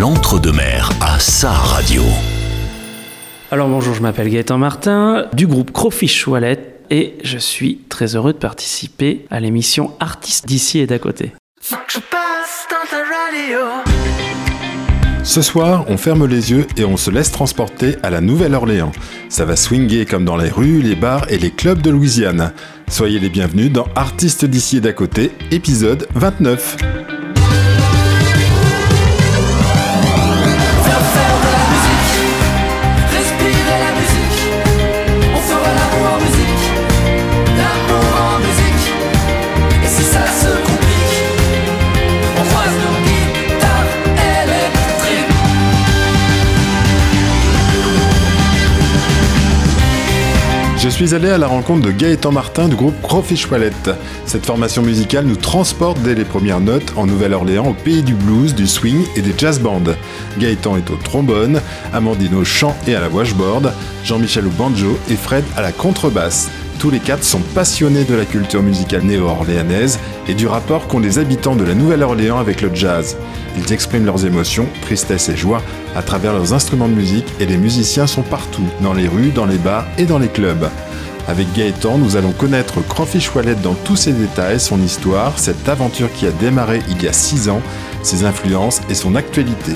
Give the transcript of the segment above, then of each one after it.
l'entre-deux-mer à sa radio. Alors bonjour, je m'appelle Gaëtan Martin du groupe Crawfish Wallet et je suis très heureux de participer à l'émission Artistes d'ici et d'à côté. Ce soir, on ferme les yeux et on se laisse transporter à la Nouvelle-Orléans. Ça va swinguer comme dans les rues, les bars et les clubs de Louisiane. Soyez les bienvenus dans Artistes d'ici et d'à côté, épisode 29. Suis allé à la rencontre de Gaëtan Martin du groupe Crawfish Wallet. Cette formation musicale nous transporte dès les premières notes en Nouvelle-Orléans au pays du blues, du swing et des jazz bands. Gaëtan est au trombone, Amandine au chant et à la washboard, Jean-Michel au banjo et Fred à la contrebasse. Tous les quatre sont passionnés de la culture musicale néo-orléanaise et du rapport qu'ont les habitants de la Nouvelle-Orléans avec le jazz. Ils expriment leurs émotions, tristesse et joie à travers leurs instruments de musique et les musiciens sont partout, dans les rues, dans les bars et dans les clubs. Avec Gaëtan, nous allons connaître Crawfish Wallet dans tous ses détails, son histoire, cette aventure qui a démarré il y a 6 ans, ses influences et son actualité.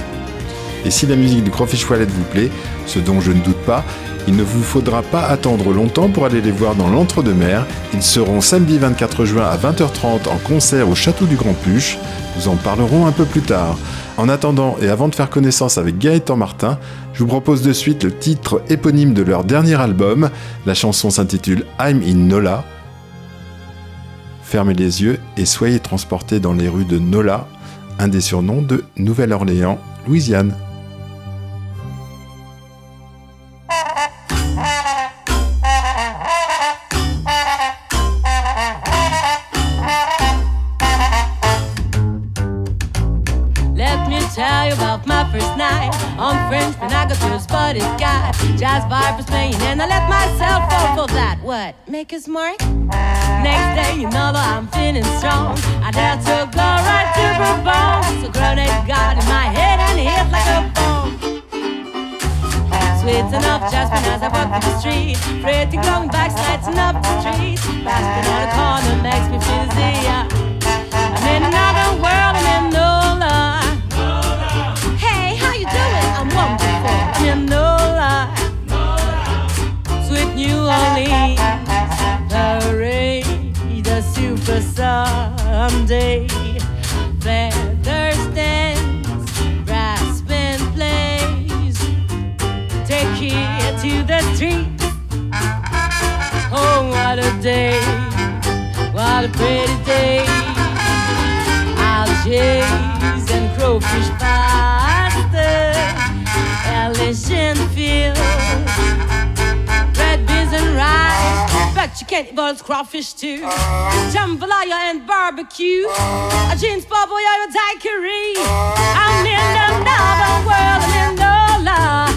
Et si la musique du Crawfish Wallet vous plaît, ce dont je ne doute pas, il ne vous faudra pas attendre longtemps pour aller les voir dans l'entre-deux-mer. Ils seront samedi 24 juin à 20h30 en concert au Château du Grand Puche. Nous en parlerons un peu plus tard. En attendant et avant de faire connaissance avec Gaëtan Martin, je vous propose de suite le titre éponyme de leur dernier album. La chanson s'intitule I'm in Nola. Fermez les yeux et soyez transportés dans les rues de Nola, un des surnoms de Nouvelle-Orléans, Louisiane. Jazz vibe was playing and I let myself fall for that. What? Maker's mark? Next day, you know that I'm feeling strong. I dare to go right to the bone. So grenade got in my head and it hit like a bomb. Sweet enough, Jasmine, as I walk through the street. Pretty going back, sliding up the street. Basking on a corner makes me feel dizzy. I'm in another world, you can't those crawfish too. Jambalaya and barbecue. A jeans yeah, a daiquiri. I'm in another world, I'm in Lola. Bonjour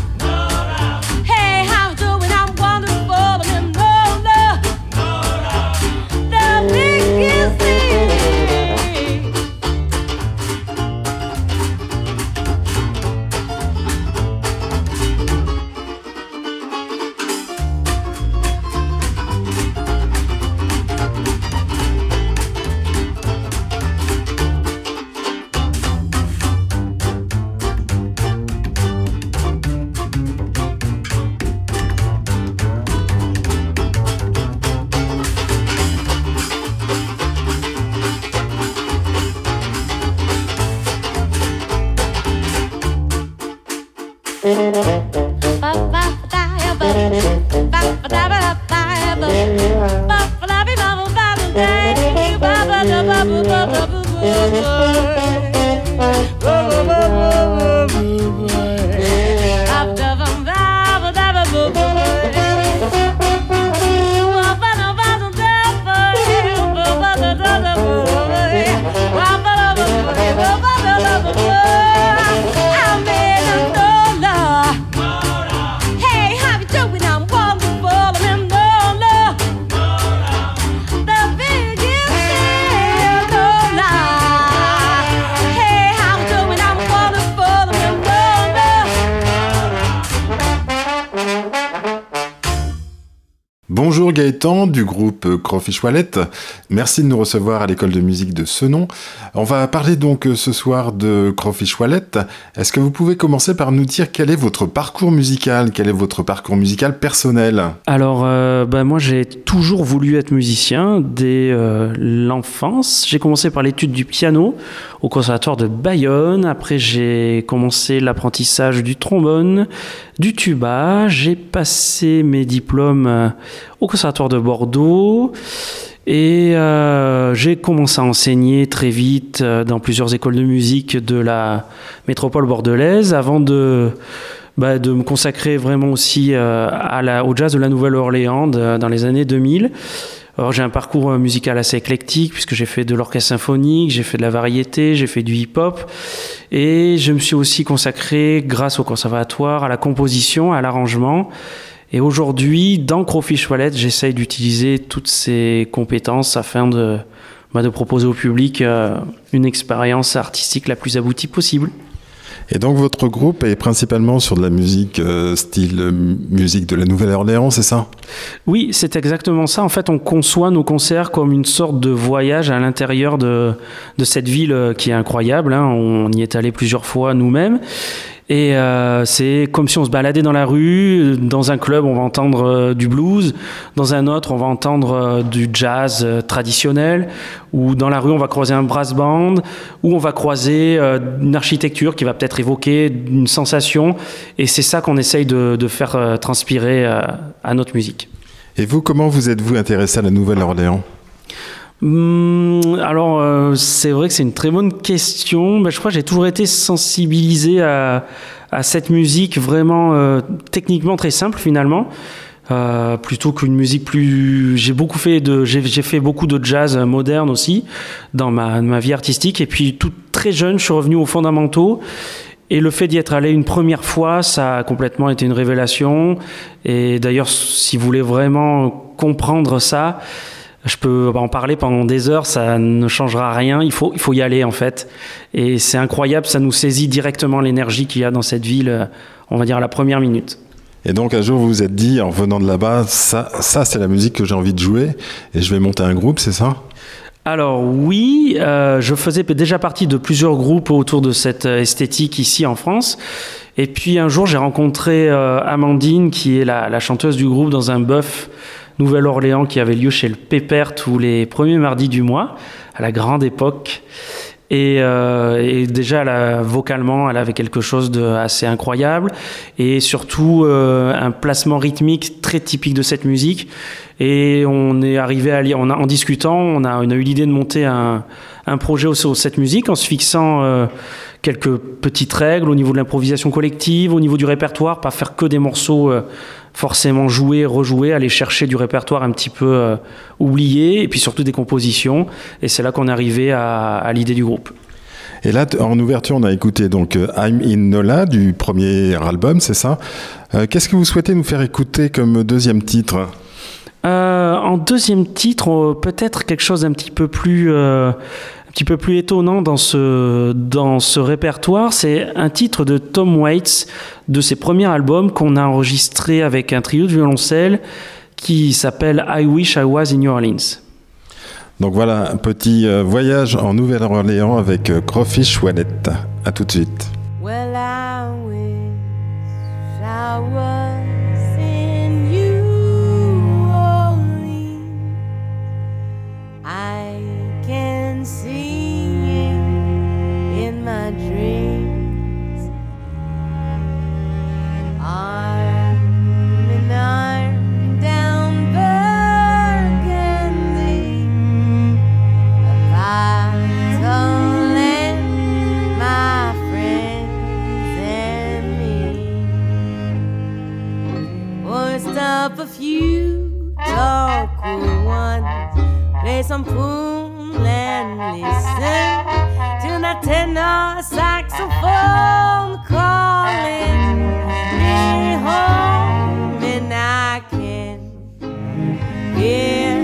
Wallet. Merci de nous recevoir à l'école de musique de Senon. On va parler donc euh, ce soir de Crawfish Wallet. Est-ce que vous pouvez commencer par nous dire quel est votre parcours musical? Quel est votre parcours musical personnel? Alors, euh, bah, moi j'ai toujours voulu être musicien dès euh, l'enfance. J'ai commencé par l'étude du piano au conservatoire de Bayonne. Après, j'ai commencé l'apprentissage du trombone, du tuba. J'ai passé mes diplômes au conservatoire de Bordeaux. Et euh, j'ai commencé à enseigner très vite euh, dans plusieurs écoles de musique de la métropole bordelaise avant de, bah, de me consacrer vraiment aussi euh, à la, au jazz de la Nouvelle-Orléans dans les années 2000. Alors j'ai un parcours musical assez éclectique puisque j'ai fait de l'orchestre symphonique, j'ai fait de la variété, j'ai fait du hip-hop et je me suis aussi consacré grâce au conservatoire à la composition, à l'arrangement et aujourd'hui, dans Crawfish Wallet, j'essaye d'utiliser toutes ces compétences afin de, bah, de proposer au public euh, une expérience artistique la plus aboutie possible. Et donc votre groupe est principalement sur de la musique euh, style euh, musique de la Nouvelle-Orléans, c'est ça? Oui, c'est exactement ça. En fait, on conçoit nos concerts comme une sorte de voyage à l'intérieur de, de cette ville qui est incroyable. Hein. On y est allé plusieurs fois nous-mêmes. Et euh, c'est comme si on se baladait dans la rue. Dans un club, on va entendre euh, du blues. Dans un autre, on va entendre euh, du jazz traditionnel. Ou dans la rue, on va croiser un brass band. Ou on va croiser une architecture qui va peut-être évoquer une sensation. Et c'est ça qu'on essaye de, faire transpirer à notre musique. Et vous, comment vous êtes-vous intéressé à la Nouvelle-Orléans? Hum, alors, euh, c'est vrai que c'est une très bonne question. Ben, je crois que j'ai toujours été sensibilisé à, à cette musique vraiment euh, techniquement très simple finalement. Euh, plutôt qu'une musique plus. J'ai beaucoup fait de, j'ai fait beaucoup de jazz moderne aussi dans ma, ma vie artistique. Et puis tout très jeune, je suis revenu aux fondamentaux. Et le fait d'y être allé une première fois, ça a complètement été une révélation. Et d'ailleurs, si vous voulez vraiment comprendre ça, je peux en parler pendant des heures, ça ne changera rien. Il faut, il faut y aller en fait. Et c'est incroyable, ça nous saisit directement l'énergie qu'il y a dans cette ville, on va dire à la première minute. Et donc un jour vous vous êtes dit, en venant de là-bas, ça, ça c'est la musique que j'ai envie de jouer et je vais monter un groupe, c'est ça? Alors oui, euh, je faisais déjà partie de plusieurs groupes autour de cette esthétique ici en France. Et puis un jour, j'ai rencontré euh, Amandine, qui est la, la, chanteuse du groupe, dans un bœuf Nouvelle-Orléans qui avait lieu chez le Pépère tous les premiers mardis du mois, à la grande époque. Et, euh, déjà, vocalement, elle avait quelque chose d'assez incroyable et surtout euh, un placement rythmique très typique de cette musique. Et on est arrivé à lire, en discutant, on a, eu l'idée de monter un, un projet sur cette musique en se fixant euh, quelques petites règles au niveau de l'improvisation collective, au niveau du répertoire, pas faire que des morceaux forcément joués, rejoués, aller chercher du répertoire un petit peu euh, oublié, et puis surtout des compositions. Et c'est là qu'on est arrivé à, à l'idée du groupe. Et là, en ouverture, on a écouté donc I'm in Nola du premier album, c'est ça? Euh, Qu'est-ce que vous souhaitez nous faire écouter comme deuxième titre? Euh, En deuxième titre, peut-être quelque chose d'un petit peu plus, euh, petit peu plus étonnant dans ce dans ce répertoire. C'est un titre de Tom Waits de ses premiers albums qu'on a enregistré avec un trio de violoncelle qui s'appelle I Wish I Was in New Orleans. Donc voilà, un petit euh, voyage en Nouvelle-Orléans avec euh, Crawfish Wallet. À tout de suite. Well, I some pool and listen to that tenor saxophone calling. Me home, and I can hear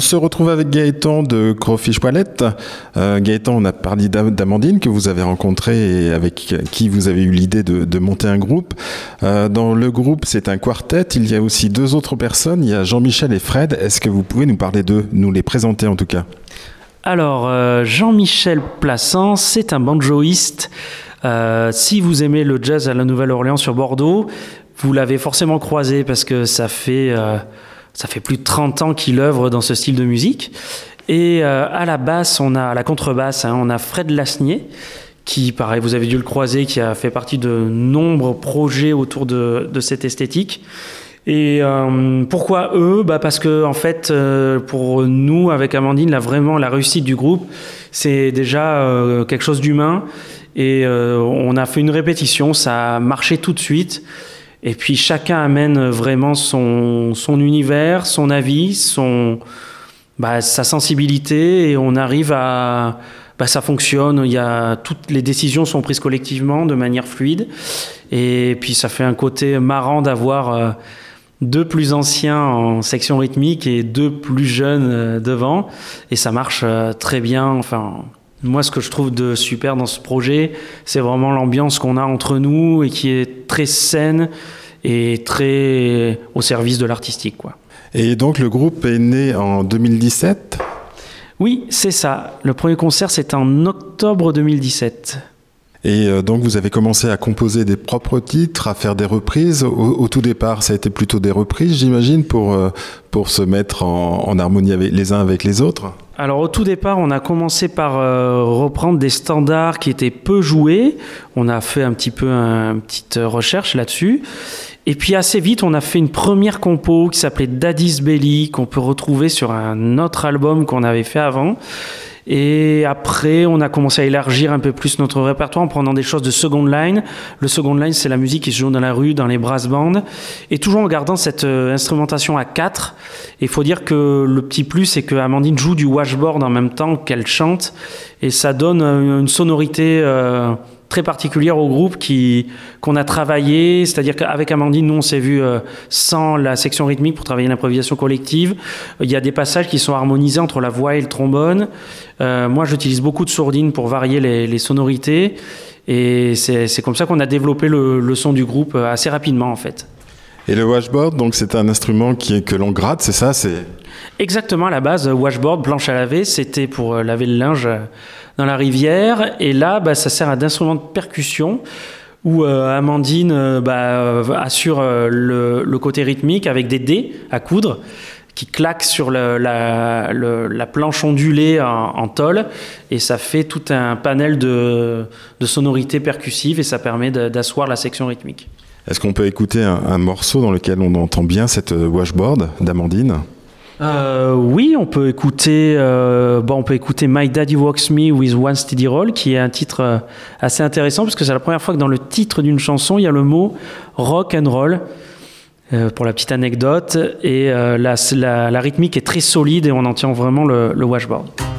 On se retrouve avec Gaëtan de Crawfish Wallet. Euh, Gaëtan, on a parlé d'Amandine que vous avez rencontré et avec qui vous avez eu l'idée de, monter un groupe. Euh, dans le groupe, c'est un quartet. Il y a aussi deux autres personnes. Il y a Jean-Michel et Fred. Est-ce que vous pouvez nous parler d'eux, nous les présenter en tout cas? Alors, euh, Jean-Michel Plassans, c'est un banjoïste. si vous aimez le jazz à la Nouvelle-Orléans sur Bordeaux, vous l'avez forcément croisé parce que ça fait ça fait plus de 30 ans qu'il œuvre dans ce style de musique. Et euh, à la basse, on a à la contrebasse, hein, on a Fred Lasnier, qui, pareil, vous avez dû le croiser, qui a fait partie de nombreux projets autour de, cette esthétique. Et euh, pourquoi eux? Bah Parce que, en fait, euh, pour nous, avec Amandine, là, vraiment, la réussite du groupe, c'est déjà quelque chose d'humain. Et on a fait une répétition, ça a marché tout de suite. Et puis chacun amène vraiment son, univers, son avis, son, bah, sa sensibilité, et on arrive à... Bah, ça fonctionne, il y a, toutes les décisions sont prises collectivement de manière fluide. Et puis ça fait un côté marrant d'avoir euh, deux plus anciens en section rythmique et deux plus jeunes euh, devant. Et ça marche euh, très bien. Enfin, moi, ce que je trouve de super dans ce projet, c'est vraiment l'ambiance qu'on a entre nous et qui est très saine et très au service de l'artistique. Quoi. Et donc le groupe est né en 2017 Oui, c'est ça. Le premier concert, c'est en octobre 2017. Et euh, donc vous avez commencé à composer des propres titres, à faire des reprises. Au, tout départ, ça a été plutôt des reprises, j'imagine, pour, euh, pour se mettre en, harmonie avec, les uns avec les autres? Alors au tout départ, on a commencé par euh, reprendre des standards qui étaient peu joués. On a fait un petit peu une petite recherche là-dessus. Et puis assez vite, on a fait une première compo qui s'appelait Daddy's Belly, qu'on peut retrouver sur un autre album qu'on avait fait avant. Et après, on a commencé à élargir un peu plus notre répertoire en prenant des choses de second line. Le second line, c'est la musique qui se joue dans la rue, dans les brass bands. Et toujours en gardant cette euh, instrumentation à quatre. Il faut dire que le petit plus, c'est que Amandine joue du washboard en même temps qu'elle chante. Et ça donne une sonorité... Euh, très particulière au groupe qui qu'on a travaillé, c'est-à-dire qu'avec Amandine, nous on s'est vu euh, sans la section rythmique pour travailler l'improvisation collective. Il y a des passages qui sont harmonisés entre la voix et le trombone. Euh, moi, j'utilise beaucoup de sourdines pour varier les, sonorités, et c'est comme ça qu'on a développé le, son du groupe euh, assez rapidement en fait. Et le washboard, donc c'est un instrument qui est, que l'on gratte, c'est ça, c'est Exactement, à la base, washboard, planche à laver, c'était pour laver le linge dans la rivière. Et là, bah, ça sert d'instrument de percussion où euh, Amandine euh, bah, euh, assure le, côté rythmique avec des dés à coudre qui claquent sur la, la, planche ondulée en, tôle et ça fait tout un panel de, de sonorités percussives et ça permet d'asseoir la section rythmique. Est-ce qu'on peut écouter un, morceau dans lequel on entend bien cette washboard d'Amandine? Euh, oui, on peut écouter, euh, on peut écouter My Daddy Walks Me with One Steady Roll, qui est un titre euh, assez intéressant parce que c'est la première fois que dans le titre d'une chanson il y a le mot rock and roll. pour la petite anecdote, et la, la, rythmique est très solide et on en tient vraiment le, le washboard.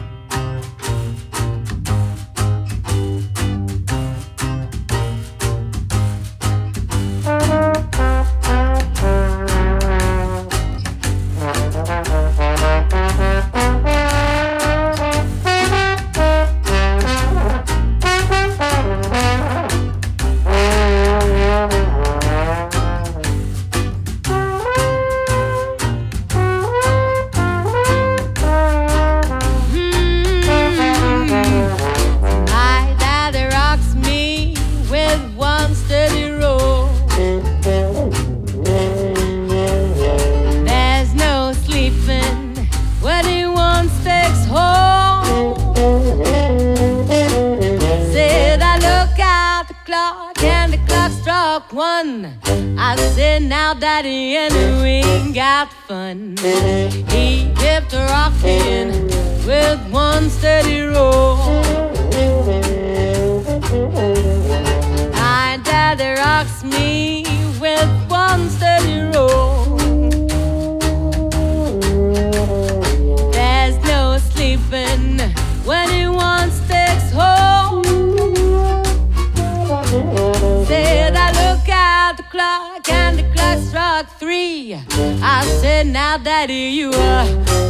I said, now, Daddy, you are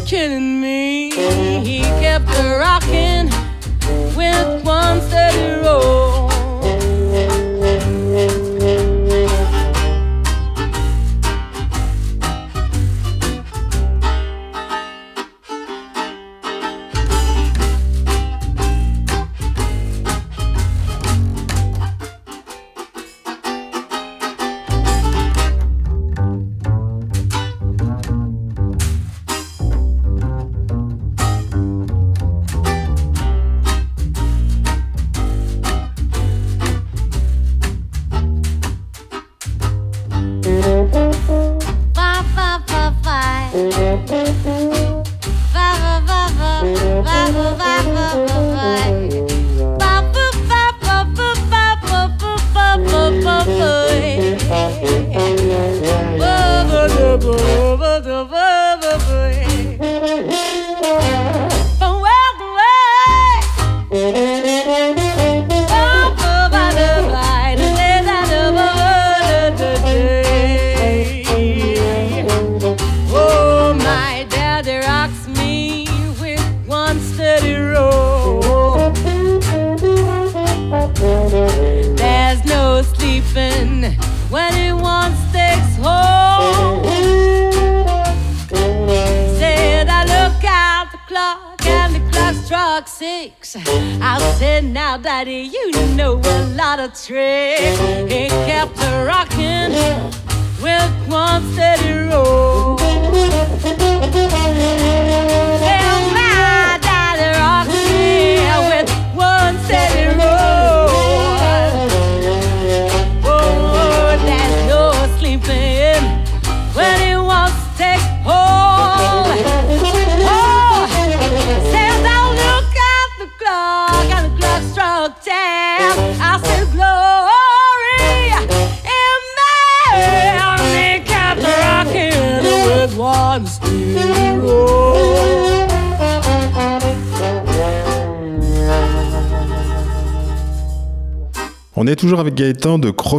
killing me. He kept rocking with one steady roll.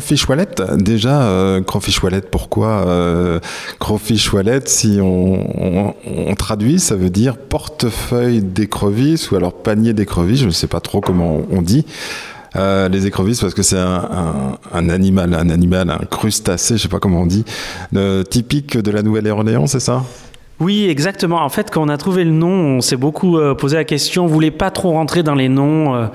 Crawfish Wallet. Déjà, euh, Crawfish Wallet, pourquoi euh, Crawfish Wallet, si on, traduit, ça veut dire portefeuille d'écrevisse ou alors panier d'écrevisse, je ne sais pas trop comment on dit. Euh, les écrevisses parce que c'est un, animal, un animal, un crustacé, je sais pas comment on dit, typique de la Nouvelle-Orléans, c'est ça? Oui, exactement. En fait, quand on a trouvé le nom, on s'est beaucoup posé la question. On voulait pas trop rentrer dans les noms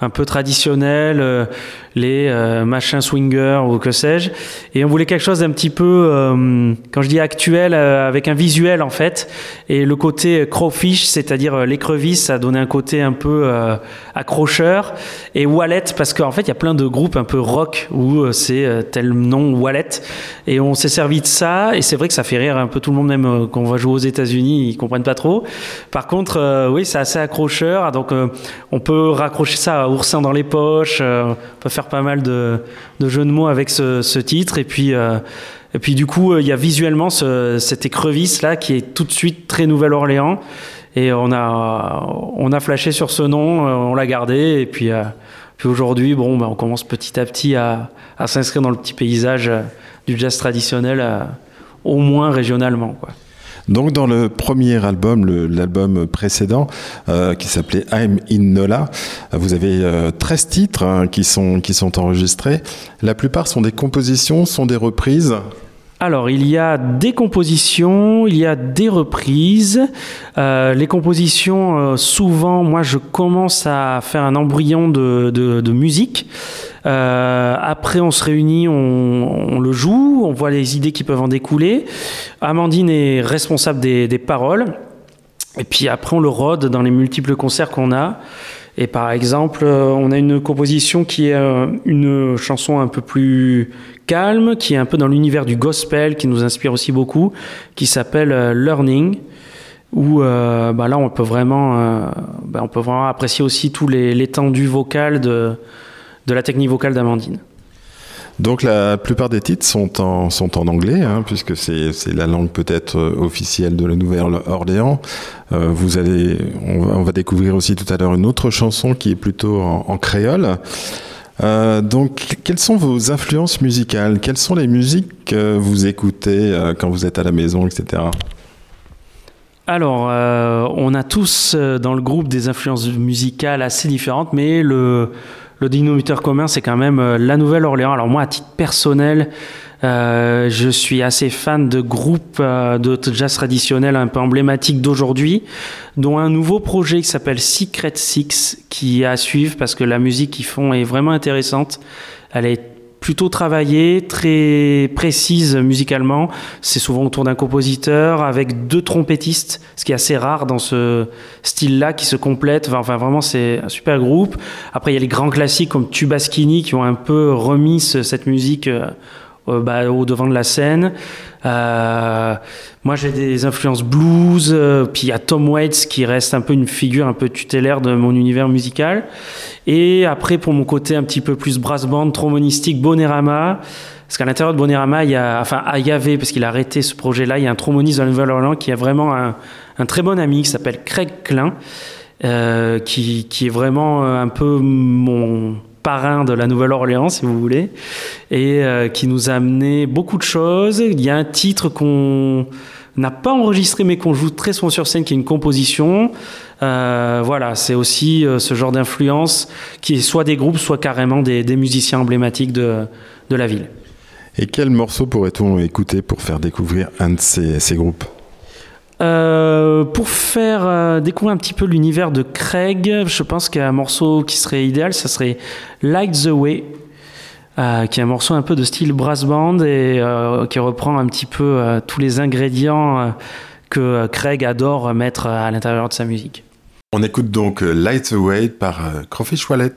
un peu traditionnels les euh, machins swingers ou que sais-je. Et on voulait quelque chose d'un petit peu, euh, quand je dis actuel, euh, avec un visuel en fait. Et le côté crowfish, c'est-à-dire l'écrevisse, ça donnait un côté un peu accrocheur. Et wallet, parce qu'en fait, il y a plein de groupes un peu rock où c'est tel nom wallet. Et on s'est servi de ça. Et c'est vrai que ça fait rire un peu tout le monde, même quand on va jouer aux États-Unis, ils comprennent pas trop. Par contre, oui, c'est assez accrocheur. Donc, on peut raccrocher ça à oursin dans les poches. on peut faire pas mal de, jeux de mots avec ce, titre. Et puis, euh, et puis du coup, il y a visuellement cette écrevisse là qui est tout de suite très Nouvelle-Orléans. Et on a, on a flashé sur ce nom, euh, on l'a gardé. Et puis, euh, puis aujourd'hui, bon, bah, on commence petit à petit à, à s'inscrire dans le petit paysage du jazz traditionnel, au moins régionalement. Quoi. Donc dans le premier album, l'album précédent, euh, qui s'appelait I'm in Nola, vous avez 13 euh, titres hein, qui, sont, qui sont enregistrés. La plupart sont des compositions, sont des reprises alors, il y a des compositions, il y a des reprises. Euh, les compositions, souvent, moi, je commence à faire un embryon de, musique. Euh, après, on se réunit, on, le joue, on voit les idées qui peuvent en découler. Amandine est responsable des, paroles. Et puis après, on le rôde dans les multiples concerts qu'on a. Et par exemple, euh, on a une composition qui est euh, une chanson un peu plus calme, qui est un peu dans l'univers du gospel, qui nous inspire aussi beaucoup, qui s'appelle Learning, où bah là on peut vraiment, bah, on peut vraiment apprécier aussi tout l'étendue vocale de, de la technique vocale d'Amandine. Donc la plupart des titres sont en, anglais, hein, puisque c'est la langue peut-être euh, officielle de la Nouvelle-Orléans. Euh, vous allez, on va, découvrir aussi tout à l'heure une autre chanson qui est plutôt en, créole. Euh, donc, quelles sont vos influences musicales? Quelles sont les musiques que vous écoutez quand vous êtes à la maison, etc. Alors, on a tous dans le groupe des influences musicales assez différentes, mais le, le dénominateur commun, c'est quand même euh, la Nouvelle-Orléans. Alors moi, à titre personnel, euh, je suis assez fan de groupes euh, de jazz traditionnel un peu emblématiques d'aujourd'hui, dont un nouveau projet qui s'appelle Secret Six, qui est à suivre parce que la musique qu'ils font est vraiment intéressante. Elle est plutôt travaillée, très précise musicalement. C'est souvent autour d'un compositeur avec deux trompettistes, ce qui est assez rare dans ce style-là, qui se complètent. Enfin, vraiment, c'est un super groupe. Après, il y a les grands classiques comme Tubaschini qui ont un peu remis ce- cette musique euh, bah, au devant de la scène. Euh, moi, j'ai des influences blues. euh, puis il y a Tom Waits qui reste un peu une figure un peu tutélaire de mon univers musical. Et après, pour mon côté un petit peu plus brass band, trombonistique, Bonérama. Parce qu'à l'intérieur de Bonérama, il y a, enfin, il y avait, parce qu'il a arrêté ce projet-là, il y a un tromboniste de la Nouvelle-Orléans qui a vraiment un, un très bon ami qui s'appelle Craig Klein, euh, qui, qui est vraiment euh, un peu mon parrain de la Nouvelle-Orléans, si vous voulez, et euh, qui nous a amené beaucoup de choses. Il y a un titre qu'on n'a pas enregistré, mais qu'on joue très souvent sur scène, qui est une composition. Euh, voilà, c'est aussi euh, ce genre d'influence qui est soit des groupes, soit carrément des, des musiciens emblématiques de, de la ville. Et quel morceau pourrait-on écouter pour faire découvrir un de ces, ces groupes? Euh, pour faire euh, découvrir un petit peu l'univers de Craig, je pense qu'un morceau qui serait idéal, ça serait Light the Way, euh, qui est un morceau un peu de style brass band et qui reprend un petit peu tous les ingrédients que Craig adore mettre à l'intérieur de sa musique. On écoute donc Light Away par euh, Crawfish Wallet.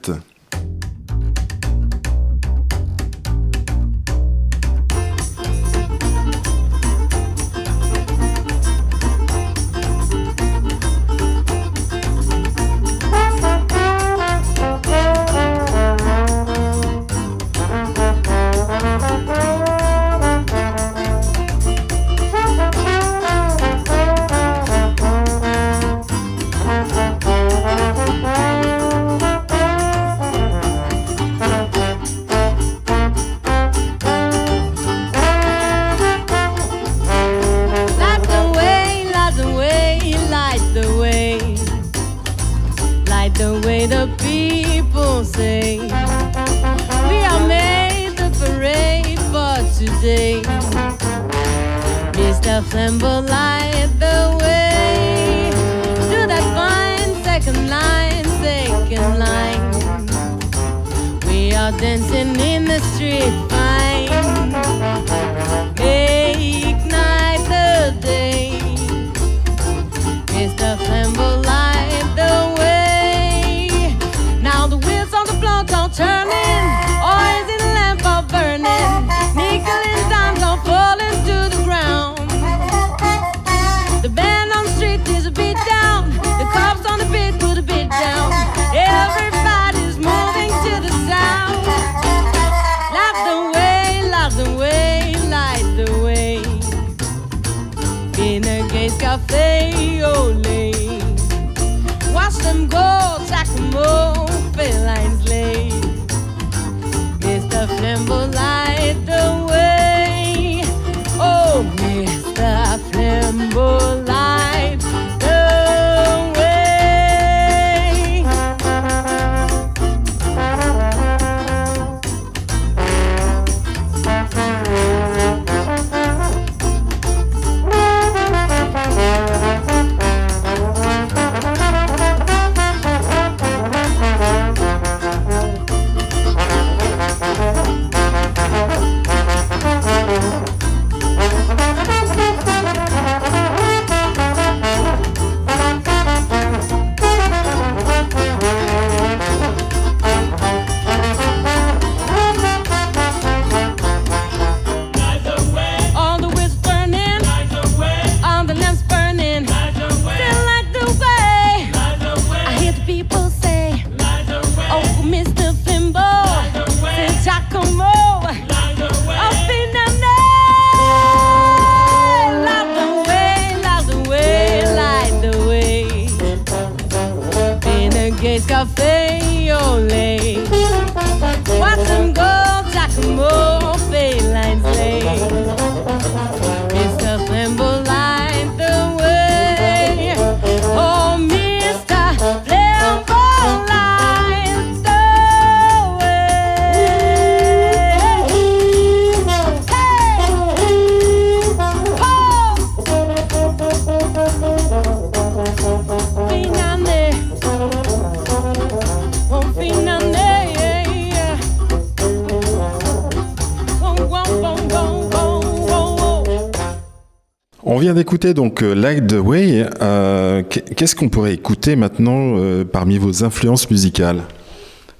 D'écouter donc euh, Light the Way. Euh, Qu'est-ce qu'on pourrait écouter maintenant euh, parmi vos influences musicales?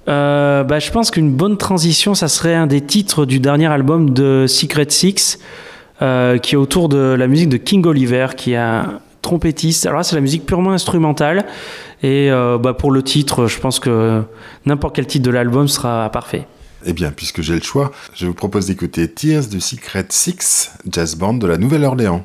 Euh, bah, je pense qu'une bonne transition, ça serait un des titres du dernier album de Secret Six, qui est autour de la musique de King Oliver, qui est un trompettiste. Alors là, c'est la musique purement instrumentale. Et bah, pour le titre, je pense que n'importe quel titre de l'album sera parfait. Eh bien, puisque j'ai le choix, je vous propose d'écouter Tears du Secret Six, jazz band de la Nouvelle-Orléans.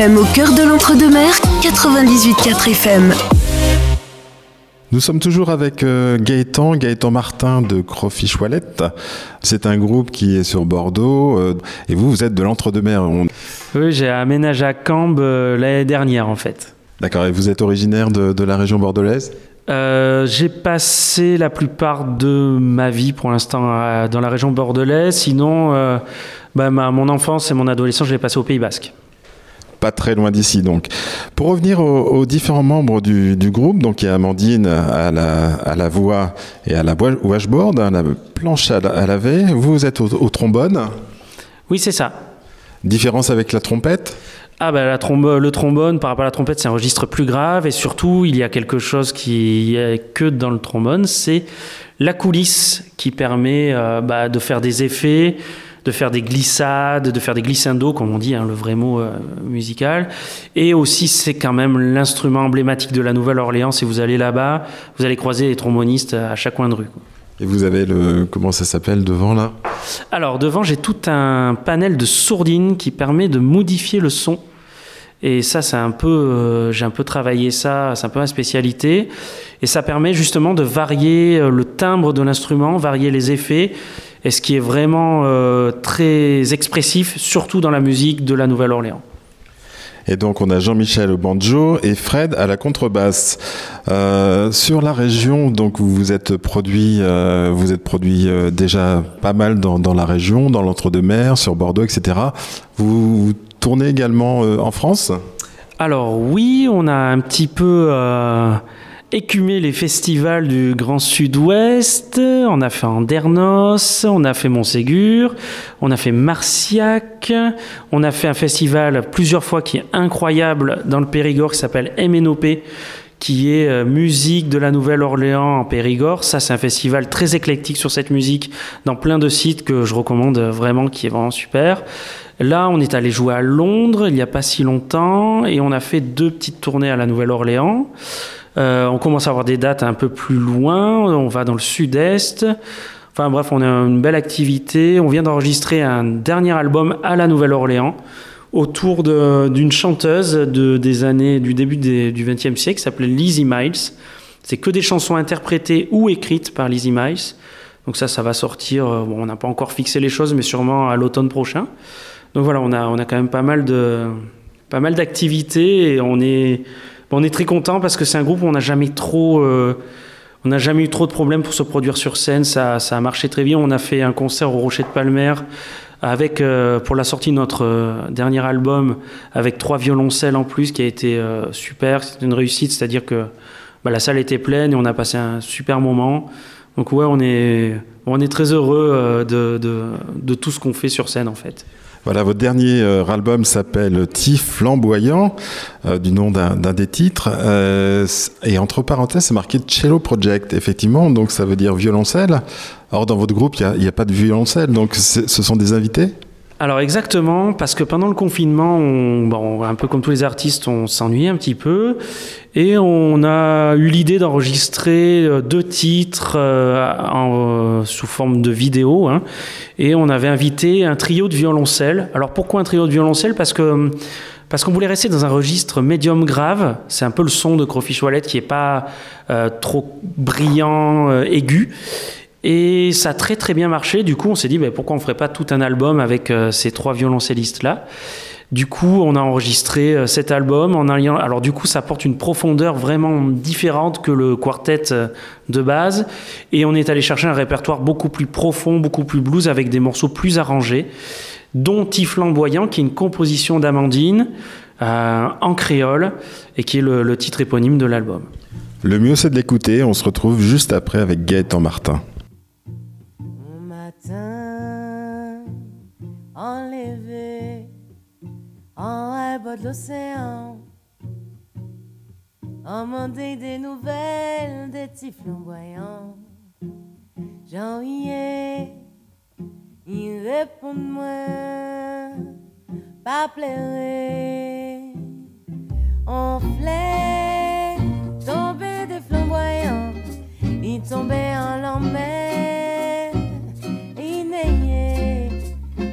REM au cœur de l'entre-deux-mer, 98.4 FM. Nous sommes toujours avec euh, Gaëtan, Gaëtan Martin de Crawfish Wallet. C'est un groupe qui est sur Bordeaux euh, et vous, vous êtes de l'entre-deux-mer. On- Oui, j'ai aménagé à Cambes euh, l'année dernière en fait. D'accord, et vous êtes originaire de, de la région bordelaise? Euh, j'ai passé la plupart de ma vie pour l'instant dans la région bordelaise. Sinon, euh, bah, ma- mon enfance et mon adolescence, je l'ai passé au Pays Basque. Pas très loin d'ici donc. Pour revenir aux, aux différents membres du, du groupe, donc il y a Amandine à la, à la voix et à la wa- washboard, à la planche à, la- à laver. Vous, êtes au, au trombone. Oui, c'est ça. Différence avec la trompette? Ah bah la trombo- le trombone par rapport à la trompette c'est un registre plus grave et surtout il y a quelque chose qui est que dans le trombone c'est la coulisse qui permet euh, bah, de faire des effets de faire des glissades de faire des glissandos comme on dit hein, le vrai mot euh, musical et aussi c'est quand même l'instrument emblématique de la Nouvelle-Orléans si vous allez là-bas vous allez croiser les trombonistes à chaque coin de rue quoi. Et vous avez le. Comment ça s'appelle devant là? Alors devant, j'ai tout un panel de sourdines qui permet de modifier le son. Et ça, c'est un peu, euh, j'ai un peu travaillé ça, c'est un peu ma spécialité. Et ça permet justement de varier euh, le timbre de l'instrument, varier les effets et ce qui est vraiment euh, très expressif, surtout dans la musique de la Nouvelle-Orléans. Et donc on a Jean-Michel au banjo et Fred à la contrebasse. Euh, sur la région, donc vous vous êtes produit, euh, vous êtes produit euh, déjà pas mal dans, dans la région, dans l'entre-deux-mers, sur Bordeaux, etc. Vous, vous tournez également en France? Alors oui, on a un petit peu écumé les festivals du Grand Sud-Ouest. On a fait Andernos, on a fait Montségur, on a fait Marciac, on a fait un festival plusieurs fois qui est incroyable dans le Périgord qui s'appelle MNOP qui est euh, musique de la Nouvelle-Orléans en Périgord. Ça, c'est un festival très éclectique sur cette musique dans plein de sites que je recommande vraiment, qui est vraiment super. Là, on est allé jouer à Londres il n'y a pas si longtemps et on a fait deux petites tournées à la Nouvelle-Orléans. Euh, on commence à avoir des dates un peu plus loin. On va dans le sud-est. Enfin bref, on a une belle activité. On vient d'enregistrer un dernier album à la Nouvelle-Orléans autour d'une chanteuse de, des années du début du XXe siècle qui s'appelait Lizzie Miles. C'est que des chansons interprétées ou écrites par Lizzie Miles. Donc ça, ça va sortir. euh, Bon, on n'a pas encore fixé les choses, mais sûrement à l'automne prochain. Donc voilà, on a, on a quand même pas mal pas mal d'activités et on est on est très content parce que c'est un groupe où on n'a jamais trop euh, on n'a jamais eu trop de problèmes pour se produire sur scène. Ça, ça a marché très bien. On a fait un concert au Rocher de Palmer avec euh, pour la sortie de notre euh, dernier album avec trois violoncelles en plus qui a été euh, super. C'est une réussite, c'est-à-dire que bah, la salle était pleine et on a passé un super moment. Donc ouais, on est on est très heureux euh, de, de, de tout ce qu'on fait sur scène en fait. Voilà, votre dernier euh, album s'appelle Tif flamboyant, euh, du nom d'un des titres. Euh, et entre parenthèses, c'est marqué Cello Project, effectivement, donc ça veut dire violoncelle. Or, dans votre groupe, il n'y a, pas de violoncelle, donc ce sont des invités? Alors exactement, parce que pendant le confinement, on, bon, un peu comme tous les artistes, on s'ennuyait un petit peu et on a eu l'idée d'enregistrer euh, deux titres euh, en, euh, sous forme de vidéo hein, et on avait invité un trio de violoncelles. Alors pourquoi un trio de violoncelles? Parce que parce qu'on voulait rester dans un registre médium grave. C'est un peu le son de Crawfish Wallet qui est pas euh, trop brillant, euh, aigu. Et ça a très très bien marché. Du coup, on s'est dit ben, pourquoi on ferait pas tout un album avec euh, ces trois violoncellistes là. Du coup, on a enregistré euh, cet album en alliant. Alors du coup, ça apporte une profondeur vraiment différente que le quartet euh, de base, et on est allé chercher un répertoire beaucoup plus profond, beaucoup plus blues, avec des morceaux plus arrangés, dont Tif Flamboyant, qui est une composition d'Amandine en créole et qui est le, le titre éponyme de l'album. Le mieux, c'est de l'écouter. On se retrouve juste après avec Gaëtan Martin. De l'océan, emmander des nouvelles des petits flamboyants. J'en riais, il répond moi, pas pleurer. On flait tomber des flamboyants, il tombait en l'enmer, il neignait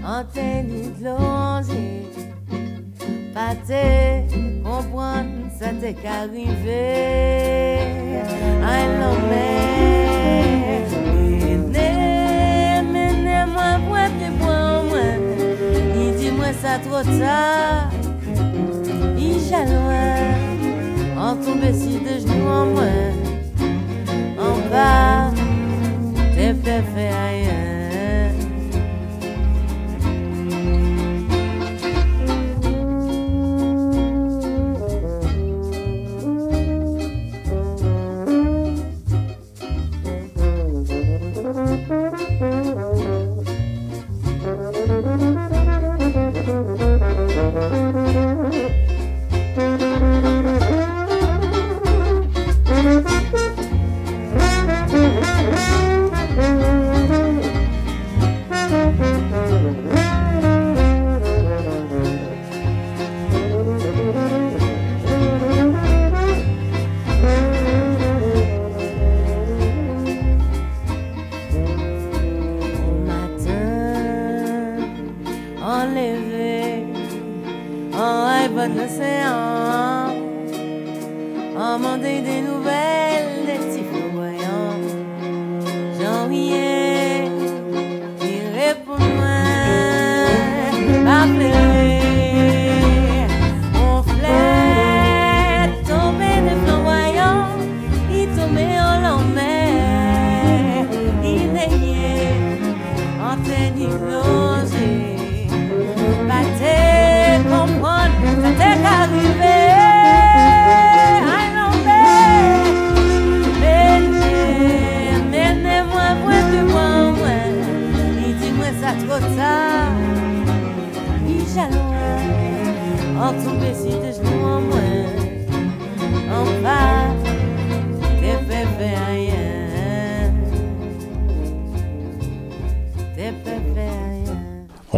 en tenue de Pas comprendre, ça t'est qu'arrivé, un l'enmer. Menez, menez-moi, moi, pied moi, moi, il dit moi ça trop tard il jaloin En tomber si de genoux en moins. En bas T'es fait fait ailleurs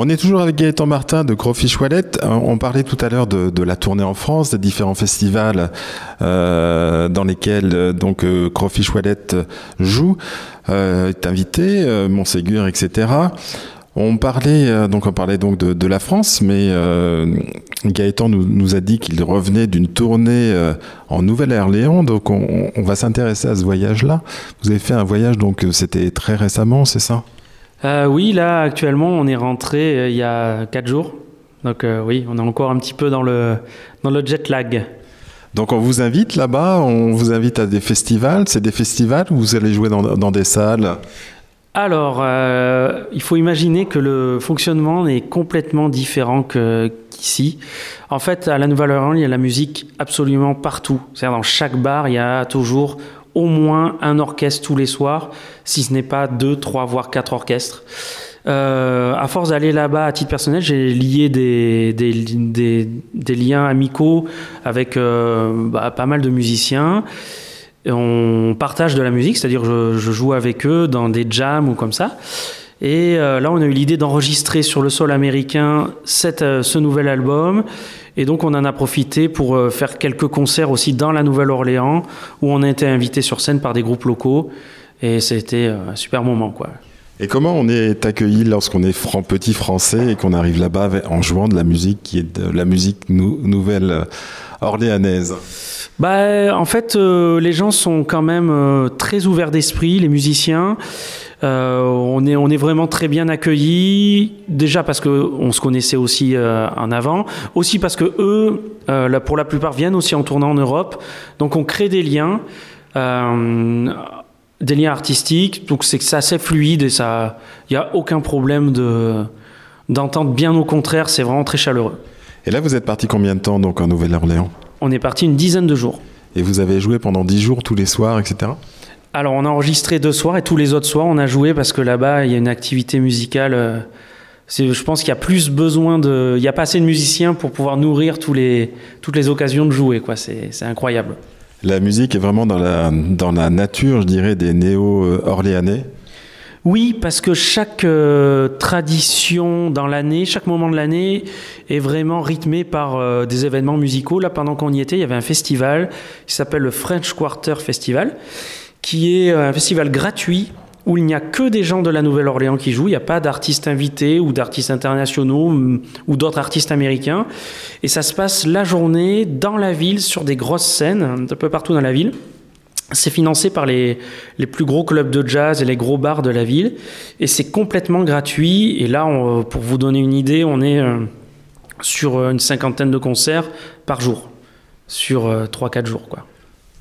On est toujours avec Gaëtan Martin de Crawfish Wallet. Euh, On parlait tout à l'heure de, la tournée en France, des différents festivals euh, dans lesquels euh, donc Crawfish Wallet joue, est invité, euh, Montségur, etc. On parlait donc on parlait donc de, la France, mais Gaëtan nous, a dit qu'il revenait d'une tournée en Nouvelle-Orléans, donc on, on va s'intéresser à ce voyage-là. Vous avez fait un voyage donc c'était très récemment, c'est ça? Euh, oui, là, actuellement, on est rentré euh, il y a 4 jours. Donc euh, oui, on est encore un petit peu dans le, dans le jet lag. Donc on vous invite là-bas, on vous invite à des festivals. C'est des festivals où vous allez jouer dans, dans des salles? Alors, il faut imaginer que le fonctionnement est complètement différent qu'ici. En fait, à la Nouvelle-Orléans, il y a la musique absolument partout. C'est-à-dire dans chaque bar, il y a toujours au moins un orchestre tous les soirs, si ce n'est pas deux, trois, voire quatre orchestres. Euh, à force d'aller là-bas à titre personnel, j'ai lié des, liens amicaux avec euh, bah, pas mal de musiciens. On partage de la musique, c'est-à-dire je, joue avec eux dans des jams ou comme ça. Et euh, là, on a eu l'idée d'enregistrer sur le sol américain ce nouvel album. Et donc, on en a profité pour euh, faire quelques concerts aussi dans la Nouvelle-Orléans, où on a été invité sur scène par des groupes locaux. Et c'était euh, un super moment, quoi. Et comment on est accueilli lorsqu'on est franc, petit français et qu'on arrive là-bas en jouant de la musique qui est de la musique nou- nouvelle orléanaise Bah, en fait, euh, les gens sont quand même euh, très ouverts d'esprit, les musiciens. Euh, on, est, on est vraiment très bien accueillis, déjà parce qu'on se connaissait aussi euh, en avant, aussi parce que eux, euh, là, pour la plupart, viennent aussi en tournant en Europe. Donc on crée des liens, des liens artistiques. Donc c'est que c'est assez fluide et ça, il n'y a aucun problème de d'entente. Bien au contraire, c'est vraiment très chaleureux. Et là, vous êtes parti combien de temps donc en Nouvelle-Orléans? On est parti une dizaine de jours. Et vous avez joué pendant 10 jours tous les soirs, etc. Alors, on a enregistré deux soirs et tous les autres soirs, on a joué parce que là-bas, il y a une activité musicale. euh, je pense qu'il y a plus besoin de. Il n'y a pas assez de musiciens pour pouvoir nourrir tous les, toutes les occasions de jouer. Quoi. C'est, c'est incroyable. La musique est vraiment dans la, dans la nature, je dirais, des néo-orléanais. Oui, parce que chaque euh, tradition dans l'année, chaque moment de l'année est vraiment rythmé par euh, des événements musicaux. Là, pendant qu'on y était, il y avait un festival qui s'appelle le French Quarter Festival, qui est un festival gratuit où il n'y a que des gens de la Nouvelle-Orléans qui jouent. Il n'y a pas d'artistes invités ou d'artistes internationaux mm, ou d'autres artistes américains. Et ça se passe la journée dans la ville sur des grosses scènes un peu partout dans la ville. C'est financé par les, les plus gros clubs de jazz et les gros bars de la ville. Et c'est complètement gratuit. Et là, on- pour vous donner une idée, on est euh, sur euh, une cinquantaine de concerts par jour. Sur euh, 3-4 jours, quoi.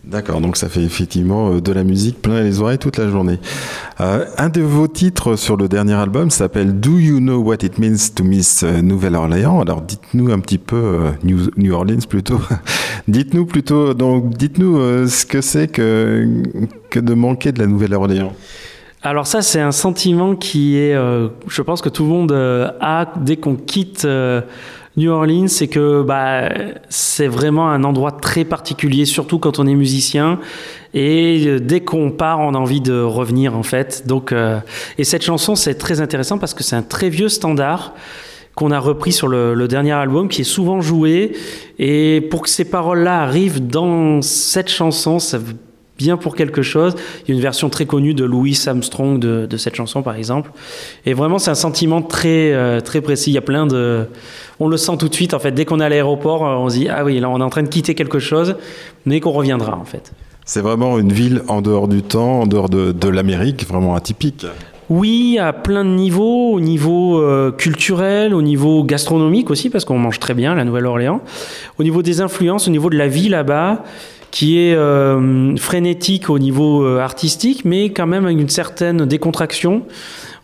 D'accord, donc ça fait effectivement euh, de la musique plein les oreilles toute la journée. Euh, un de vos titres sur le dernier album s'appelle Do You Know What It Means to Miss euh, Nouvelle-Orléans? Alors dites-nous un petit peu, New, Orleans plutôt, dites-nous plutôt, donc dites-nous ce que c'est que, que de manquer de la Nouvelle-Orléans. Alors ça, c'est un sentiment qui est, je pense que tout le monde a dès qu'on quitte New Orleans, c'est que bah, c'est vraiment un endroit très particulier, surtout quand on est musicien. Et euh, dès qu'on part, on a envie de revenir en fait. Donc, euh, et cette chanson, c'est très intéressant parce que c'est un très vieux standard qu'on a repris sur le, le dernier album, qui est souvent joué. Et pour que ces paroles-là arrivent dans cette chanson, ça bien pour quelque chose. Il y a une version très connue de Louis Armstrong de, de cette chanson, par exemple. Et vraiment, c'est un sentiment très, euh, très précis. Il y a plein de... On le sent tout de suite, en fait. Dès qu'on est à l'aéroport, euh, on se dit, ah oui, là, on est en train de quitter quelque chose, mais qu'on reviendra, en fait. C'est vraiment une ville en dehors du temps, en dehors de, de l'Amérique, vraiment atypique. Oui, à plein de niveaux, au niveau euh, culturel, au niveau gastronomique aussi, parce qu'on mange très bien à la Nouvelle-Orléans, au niveau des influences, au niveau de la vie là-bas, qui est euh, frénétique au niveau euh, artistique, mais quand même avec une certaine décontraction.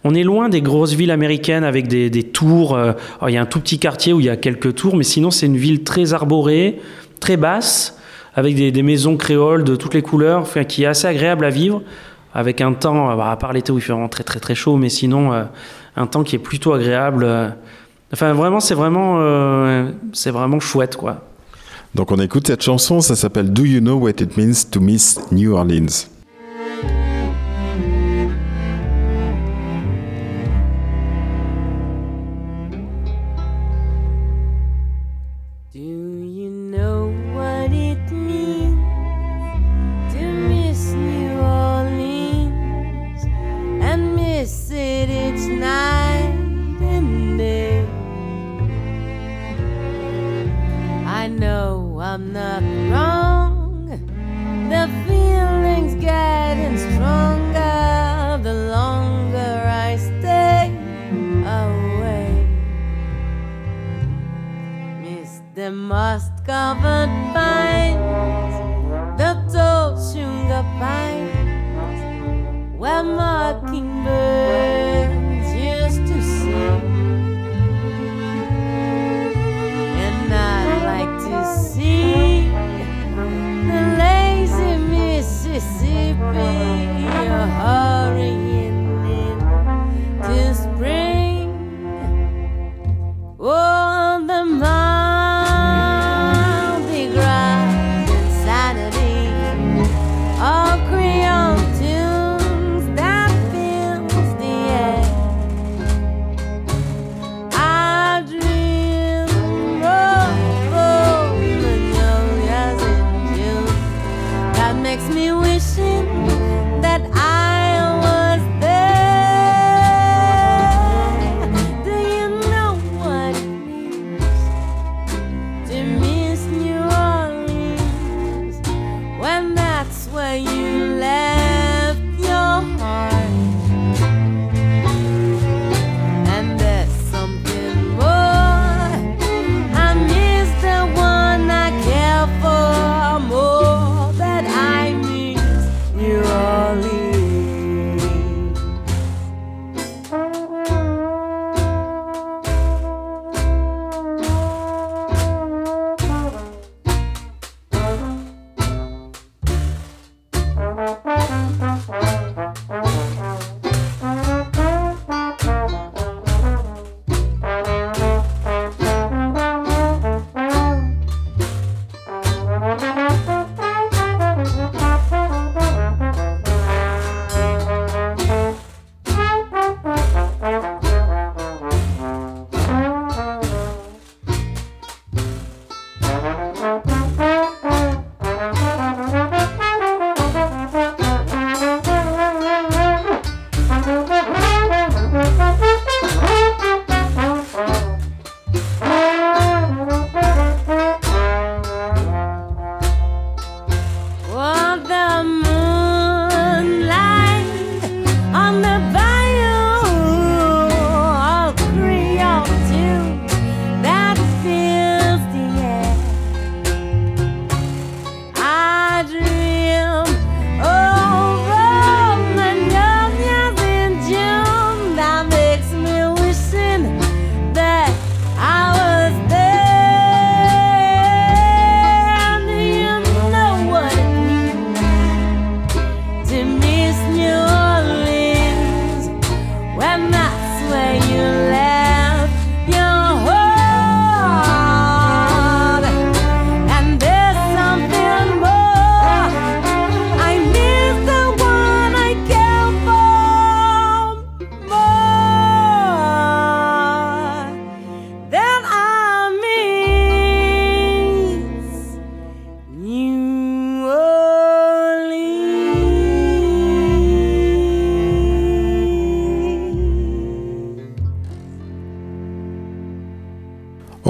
on est loin des grosses villes américaines avec des, tours. euh, il y a un tout petit quartier où il y a quelques tours, mais sinon c'est une ville très arborée, très basse, avec des, maisons créoles de toutes les couleurs, qui est assez agréable à vivre, avec un temps, bah, à part l'été où il fait vraiment très très très chaud, mais sinon un temps qui est plutôt agréable. Enfin, vraiment, c'est vraiment, c'est vraiment chouette, quoi. Donc on écoute cette chanson, ça s'appelle Do You Know What It Means to Miss New Orleans?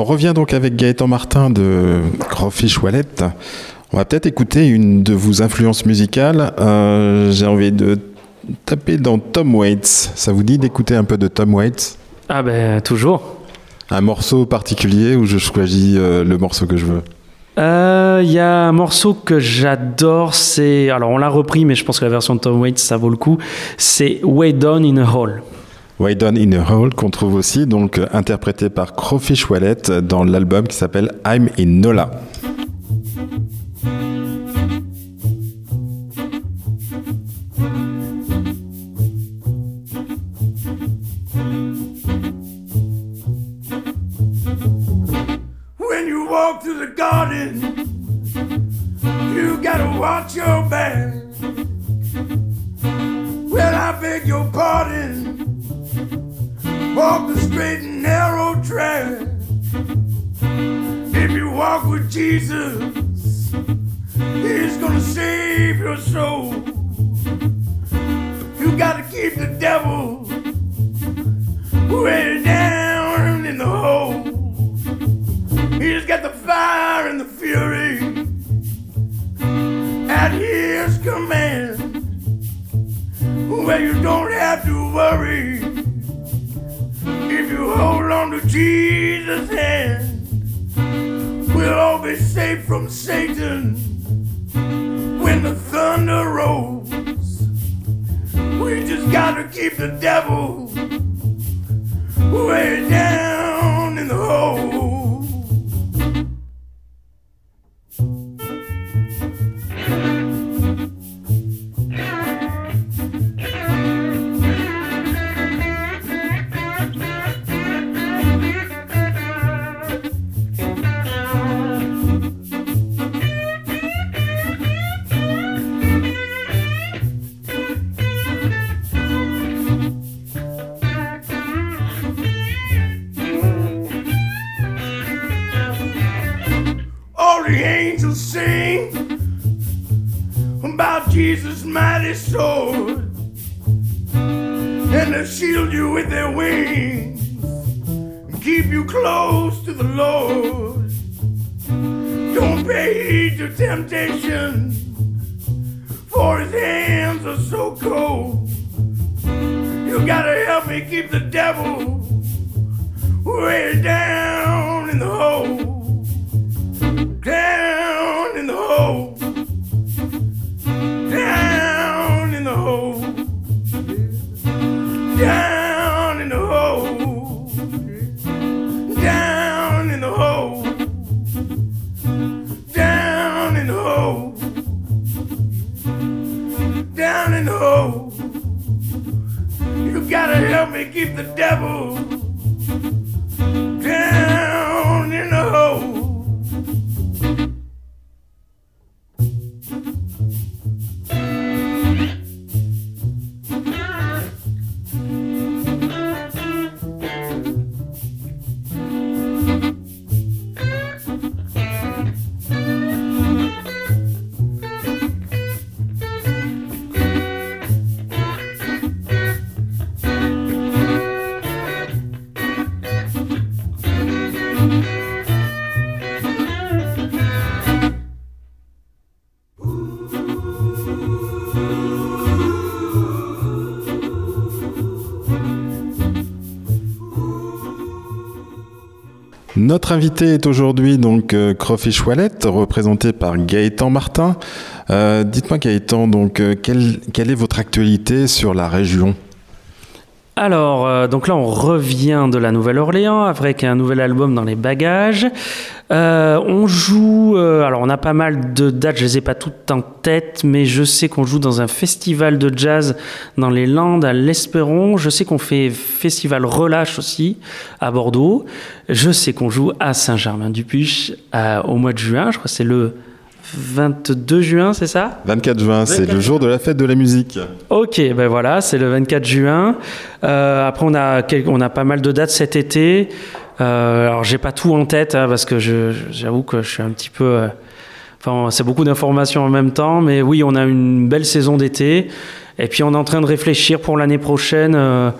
On revient donc avec Gaëtan Martin de Crawfish Wallet. On va peut-être écouter une de vos influences musicales. Euh, J'ai envie de taper dans Tom Waits. Ça vous dit d'écouter un peu de Tom Waits? Ah ben toujours. Un morceau particulier où je choisis euh, le morceau que je veux? Euh, Il y a un morceau que j'adore, c'est alors on l'a repris, mais je pense que la version de Tom Waits ça vaut le coup. C'est Way Down in a Hole. Way Down in a Hole qu'on trouve aussi donc euh, interprété par Crawfish Wallet dans l'album qui s'appelle I'm in Nola. Straight and narrow track. If you walk with Jesus, He's gonna save your soul. You gotta keep the devil way down in the hole. He's got the fire and the fury at his command. Well, you don't have to worry if you hold on to Jesus' hand. We'll all be safe from Satan when the thunder rolls. We just gotta keep the devil way down in the hole. Jesus' mighty sword, and they shield you with their wings and keep you close to the Lord. Don't pay heed to temptation, for his hands are so cold. You gotta help me keep the devil way down in the hole down in the hole, help me keep the devil Notre invité est aujourd'hui donc euh, Crawfish Wallet, représenté par Gaëtan Martin. Euh, Dites-moi Gaëtan, donc euh, quelle, quelle est votre actualité sur la région? Alors, euh, donc là, on revient de la Nouvelle-Orléans avec un nouvel album dans les bagages. Euh, on joue, euh, alors on a pas mal de dates, je les ai pas toutes en tête, mais je sais qu'on joue dans un festival de jazz dans les Landes à l'Espéron. Je sais qu'on fait festival Relâche aussi à Bordeaux. Je sais qu'on joue à Saint-Germain-du-Puch euh, au mois de juin. Je crois que c'est le 22 juin, c'est ça? 24 juin, c'est le jour de la fête de la musique. Ok, ben voilà, c'est le 24 juin. Euh, après, on a, on a pas mal de dates cet été. Euh, alors, j'ai pas tout en tête hein, parce que j'avoue que je suis un petit peu. euh, Enfin, c'est beaucoup d'informations en même temps, mais oui, on a une belle saison d'été. Et puis, on est en train de réfléchir pour l'année prochaine, euh,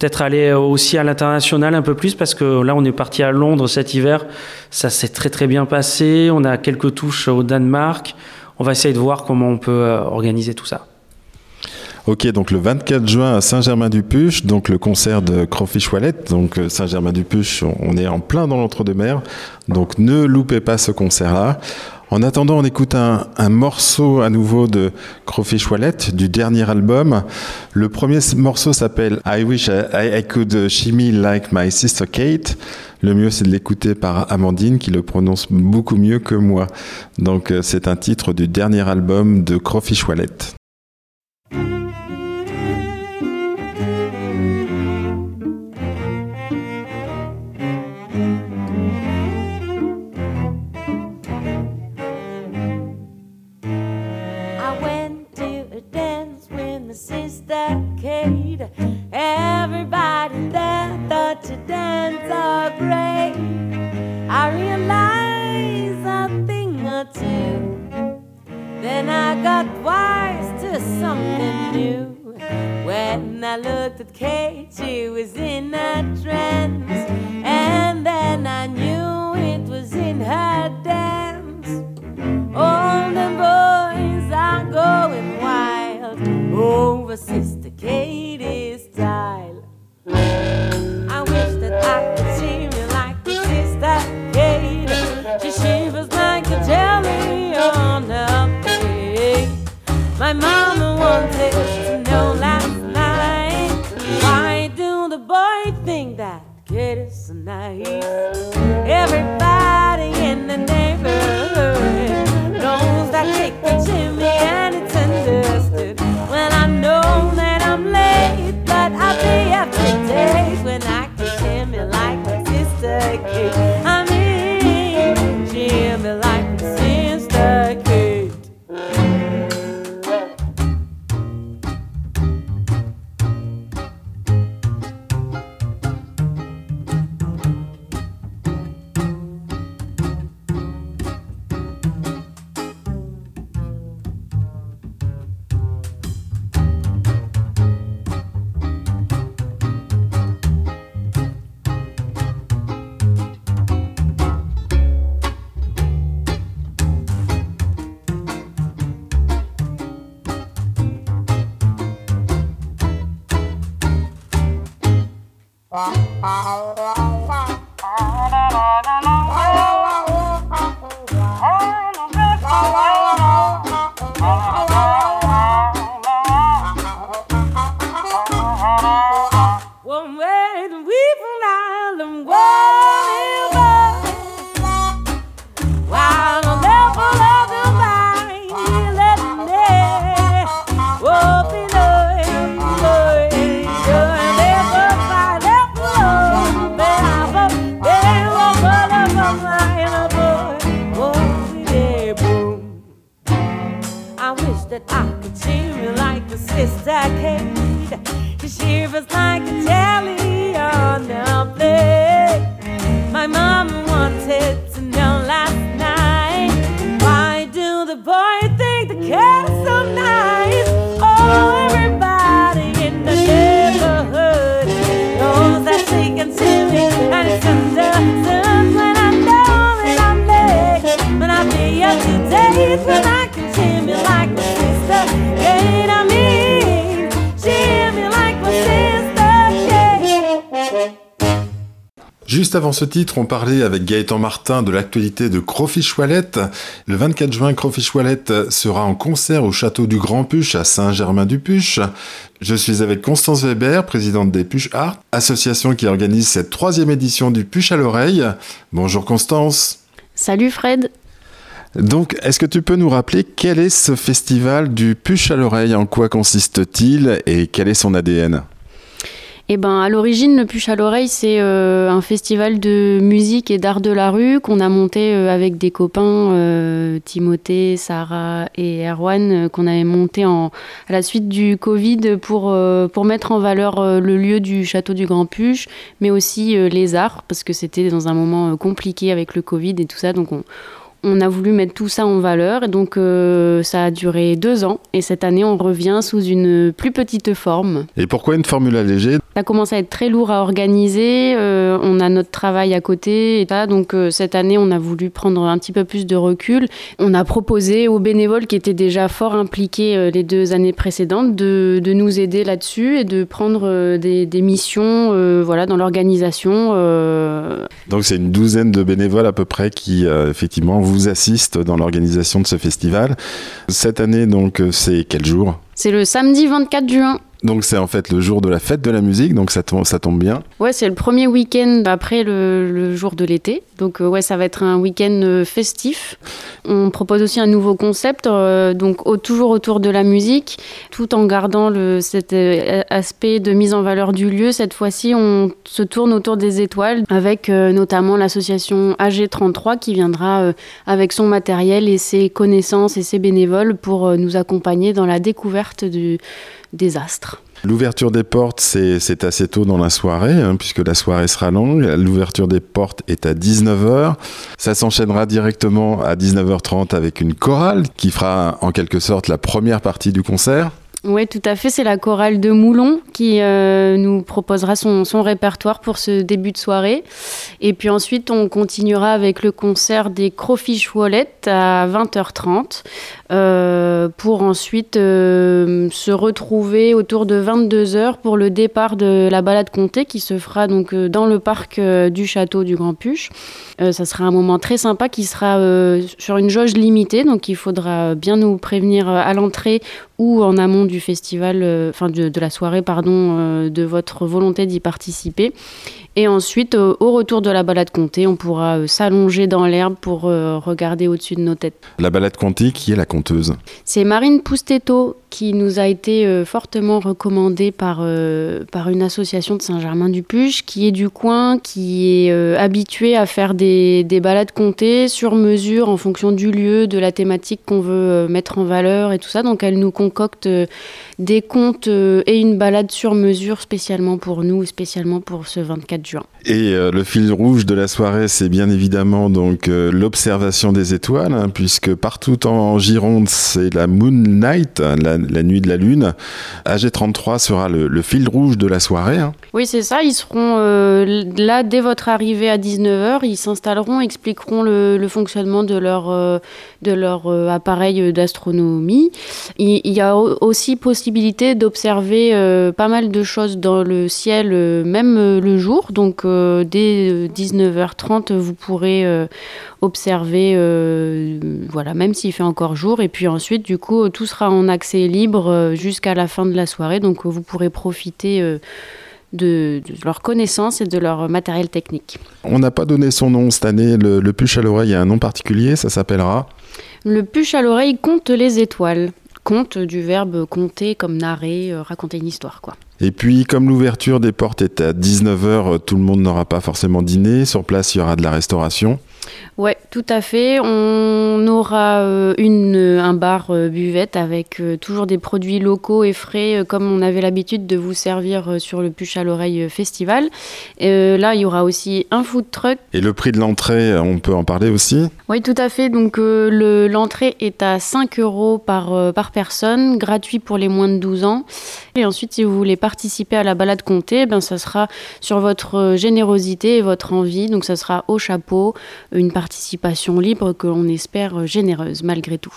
peut-être aller aussi à l'international un peu plus, parce que là, on est parti à Londres cet hiver. Ça s'est très très bien passé. On a quelques touches au Danemark. On va essayer de voir comment on peut euh, organiser tout ça. Ok, donc le 24 juin à Saint-Germain-du-Puch, donc le concert de Crawfish Wallet. Donc euh, Saint-Germain-du-Puch, on est en plein dans l'entre-deux-mers, donc ne loupez pas ce concert-là. En attendant, on écoute un, morceau à nouveau de Crawfish Wallet du dernier album. Le premier morceau s'appelle I Wish I, I Could Shimmy Like My Sister Kate. Le mieux, c'est de l'écouter par Amandine qui le prononce beaucoup mieux que moi. Donc, euh, c'est un titre du dernier album de Crawfish Wallet. Then I got wise to something new. When I looked at Kate, she was in a trance. And then I knew it was in her dance. All the boys are going wild over Sister Katie's style. I wish that I could see me like Sister Kate. She shivers My mama wanted to know last night why do the boys think that kid is so nice? Juste avant ce titre, on parlait avec Gaëtan Martin de l'actualité de Crawfish Wallet. Le 24 juin, Crawfish Wallet sera en concert au château du Grand Puche à Saint-Germain-du-Puche. Je suis avec Constance Weber, présidente des Puche Art, association qui organise cette troisième édition du Puche à l'oreille. Bonjour Constance. Salut Fred. Donc, est-ce que tu peux nous rappeler quel est ce festival du Puche à l'oreille? En quoi consiste-t-il et quel est son ADN Eh ben, à l'origine, le Puche à l'oreille, c'est euh, un festival de musique et d'art de la rue qu'on a monté euh, avec des copains, euh, Timothée, Sarah et Erwan, qu'on avait monté à la suite du Covid pour, pour mettre en valeur le lieu du château du Grand Puche, mais aussi les arts, parce que c'était dans un moment compliqué avec le Covid et tout ça. Donc, on, on a voulu mettre tout ça en valeur et donc euh, ça a duré deux ans et cette année on revient sous une plus petite forme. Et pourquoi une formule allégée? Ça commence à être très lourd à organiser, euh, on a notre travail à côté et ça, donc euh, cette année on a voulu prendre un petit peu plus de recul. On a proposé aux bénévoles qui étaient déjà fort impliqués les deux années précédentes de, de nous aider là-dessus et de prendre des, des missions voilà, dans l'organisation. Donc c'est une douzaine de bénévoles à peu près qui effectivement vous assiste dans l'organisation de ce festival. Cette année, donc, c'est quel jour? C'est le samedi 24 juin. Donc c'est en fait le jour de la fête de la musique, donc ça tombe, bien. Ouais, c'est le premier week-end après le, jour de l'été. Donc euh, ouais, ça va être un week-end euh, festif. On propose aussi un nouveau concept, euh, donc toujours autour de la musique, tout en gardant cet aspect de mise en valeur du lieu. Cette fois-ci, on se tourne autour des étoiles, avec notamment l'association AG33 qui viendra avec son matériel et ses connaissances et ses bénévoles pour nous accompagner dans la découverte des astres. L'ouverture des portes, c'est assez tôt dans la soirée, hein, puisque la soirée sera longue. L'ouverture des portes est à 19h. Ça s'enchaînera directement à 19h30 avec une chorale qui fera en quelque sorte la première partie du concert. Oui, tout à fait. C'est la chorale de Moulon qui euh, nous proposera son, répertoire pour ce début de soirée. Et puis ensuite, on continuera avec le concert des Crawfish Wallet à 20h30 euh, pour ensuite euh, se retrouver autour de 22h pour le départ de la balade comté qui se fera donc dans le parc du château du Grand Puche. Ça sera un moment très sympa qui sera sur une jauge limitée, donc il faudra bien nous prévenir à l'entrée ou en amont du festival, euh, enfin de, de la soirée, pardon, euh, de votre volonté d'y participer. Et ensuite, euh, au retour de la balade comté, on pourra euh, s'allonger dans l'herbe pour euh, regarder au-dessus de nos têtes. La balade Conti, qui est la conteuse. C'est Marine Poustetto qui nous a été fortement recommandée par, par une association de Saint-Germain-du-Puche qui est du coin, qui est habituée à faire des, des balades comptées sur mesure en fonction du lieu, de la thématique qu'on veut mettre en valeur et tout ça. Donc elle nous concocte des contes euh, et une balade sur mesure spécialement pour nous, spécialement pour ce 24 juin. Et euh, le fil rouge de la soirée, c'est bien évidemment donc euh, l'observation des étoiles, hein, puisque partout en Gironde, c'est la Moon Night, hein, la, la nuit de la lune. AG33 sera le, le fil rouge de la soirée. hein. Oui, c'est ça. Ils seront euh, là dès votre arrivée à 19h. Ils s'installeront, expliqueront le, le fonctionnement de leur, euh, de leur euh, appareil d'astronomie. Il, il y a au- aussi possibilité d'observer euh, pas mal de choses dans le ciel, euh, même euh, le jour. Donc, dès euh, 19h30, vous pourrez observer, voilà, même s'il fait encore jour. Et puis ensuite, du coup, tout sera en accès libre jusqu'à la fin de la soirée. Donc, vous pourrez profiter. de, de leur connaissance et de leur matériel technique. On n'a pas donné son nom cette année. Le, le puche à l'oreille a un nom particulier, ça s'appellera. Le puche à l'oreille compte les étoiles. Compte du verbe compter comme narrer, euh, raconter une histoire, quoi. Et puis, comme l'ouverture des portes est à 19h, tout le monde n'aura pas forcément dîné. Sur place, il y aura de la restauration. Ouais, tout à fait. On aura euh, une, un bar euh, buvette avec euh, toujours des produits locaux et frais, euh, comme on avait l'habitude de vous servir euh, sur le Puche à l'oreille euh, festival. Euh, là, il y aura aussi un food truck. Et le prix de l'entrée, on peut en parler aussi? Oui, tout à fait. Donc, euh, le- l'entrée est à 5 euros par, euh, par personne, gratuit pour les moins de 12 ans. Et ensuite, si vous voulez participer à la balade comptée, ben, ça sera sur votre euh, générosité et votre envie. Donc, ça sera au chapeau, une participation libre que l'on espère euh, généreuse malgré tout.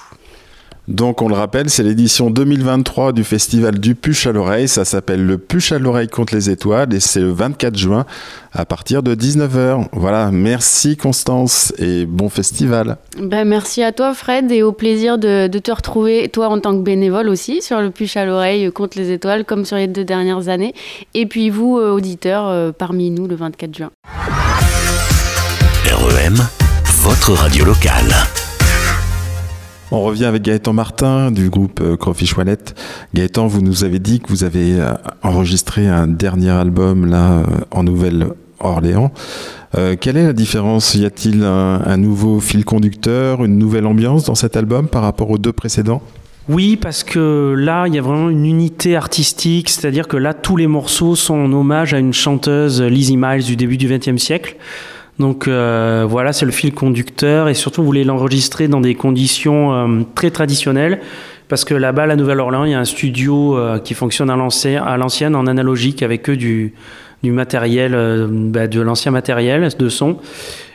Donc, on le rappelle, c'est l'édition 2023 du festival du Puche à l'oreille. Ça s'appelle le Puche à l'oreille contre les étoiles et c'est le 24 juin à partir de 19h. Voilà, merci Constance et bon festival. Ben, merci à toi, Fred, et au plaisir de, de te retrouver, toi en tant que bénévole aussi, sur le Puche à l'oreille euh, contre les étoiles, comme sur les deux dernières années. Et puis vous, euh, auditeurs, euh, parmi nous le 24 juin. REM, votre radio locale. On revient avec Gaëtan Martin du groupe euh, Crawfish Wallet. Gaëtan, vous nous avez dit que vous avez euh, enregistré un dernier album là euh, en Nouvelle-Orléans. Quelle est la différence? Y a-t-il un, un nouveau fil conducteur, une nouvelle ambiance dans cet album par rapport aux deux précédents? Oui, parce que là, il y a vraiment une unité artistique, c'est-à-dire que là, tous les morceaux sont en hommage à une chanteuse, Lizzie Miles, du début du XXe siècle. Donc euh, voilà, c'est le fil conducteur, et surtout, vous voulez l'enregistrer dans des conditions euh, très traditionnelles, parce que là-bas, à la Nouvelle-Orléans, il y a un studio euh, qui fonctionne à l'ancien- à l'ancienne, en analogique, avec que du, matériel, bah, de l'ancien matériel de son.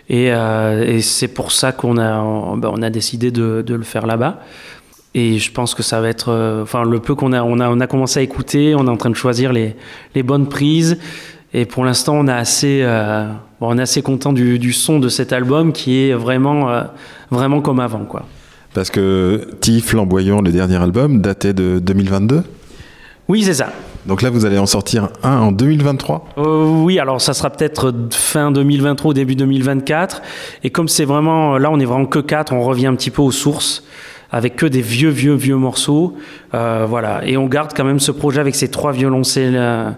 Et, c'est pour ça qu'on a, bah, décidé de, le faire là-bas. Et je pense que ça va être, enfin, le peu qu'on a, on a, commencé à écouter, on est en train de choisir les bonnes prises. Et pour l'instant, on, est assez, euh, bon, on est assez content du, du, son de cet album qui est vraiment, euh, vraiment comme avant. Quoi. Parce que Ti Flamboyant, le dernier album, datait de 2022 Oui, c'est ça. Donc là, vous allez en sortir un en 2023 euh, Oui, alors ça sera peut-être fin 2023 ou début 2024. Et comme c'est vraiment, là, on est vraiment que quatre, on revient un petit peu aux sources avec que des vieux, vieux, vieux morceaux. Voilà. Et on garde quand même ce projet avec ces trois violoncelles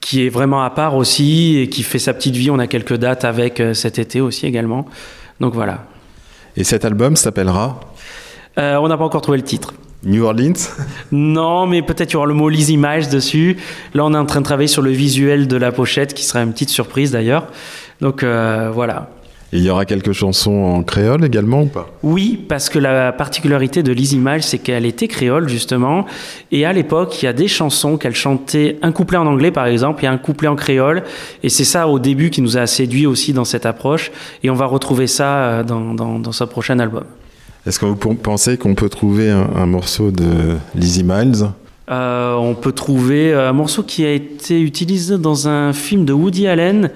qui est vraiment à part aussi et qui fait sa petite vie. On a quelques dates avec euh, cet été aussi également. Donc voilà. Et cet album s'appellera euh, On n'a pas encore trouvé le titre. New Orleans Non, mais peut-être il y aura le mot Lizzie Miles dessus. Là, on est en train de travailler sur le visuel de la pochette, qui sera une petite surprise d'ailleurs. Donc euh, voilà. Il y aura quelques chansons en créole également ou pas? Oui, parce que la particularité de Lizzie Miles, c'est qu'elle était créole justement. Et à l'époque, il y a des chansons qu'elle chantait, un couplet en anglais par exemple, et un couplet en créole. Et c'est ça au début qui nous a séduit aussi dans cette approche. Et on va retrouver ça euh, dans, dans, dans ce prochain album. Est-ce que vous pensez qu'on peut trouver un, un, morceau de Lizzie Miles? Euh, On peut trouver un morceau qui a été utilisé dans un film de Woody Allen.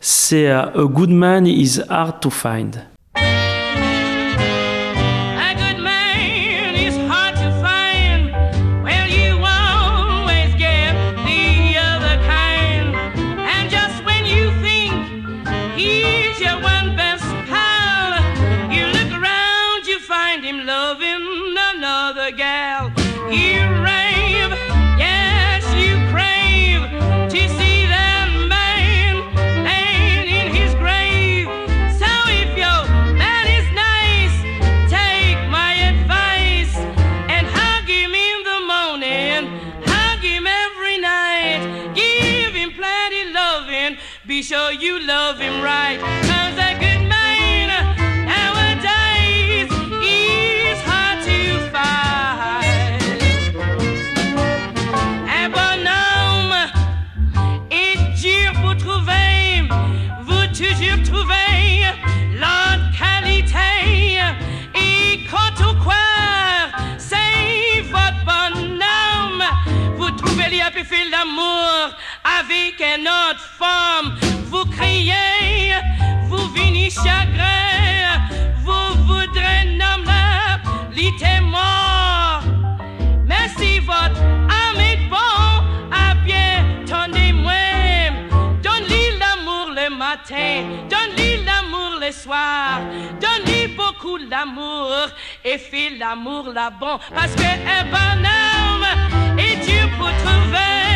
C'est uh, A Good Man is Hard to Find. Peu fait l'amour avec une autre femme. Vous criez, vous venez chagrin, vous voudrez nommer l'été mort. Mais si votre âme bon, à bien, tendez-moi. Donne-lui l'amour le matin, donne-lui l'amour le soir, beaucoup d'amour et fais l'amour là bon. Parce que un bonhomme est Dieu pour trouver.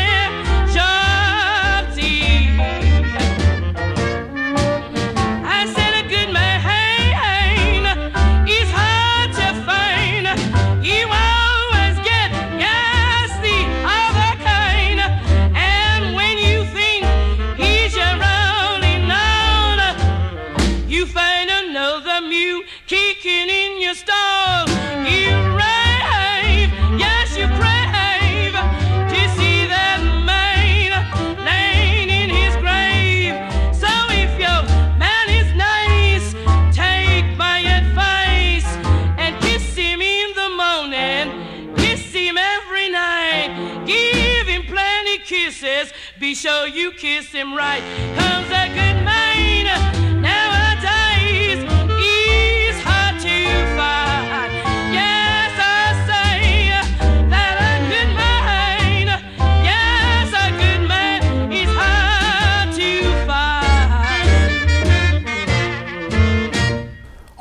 Sure you kiss him right. Comes a good man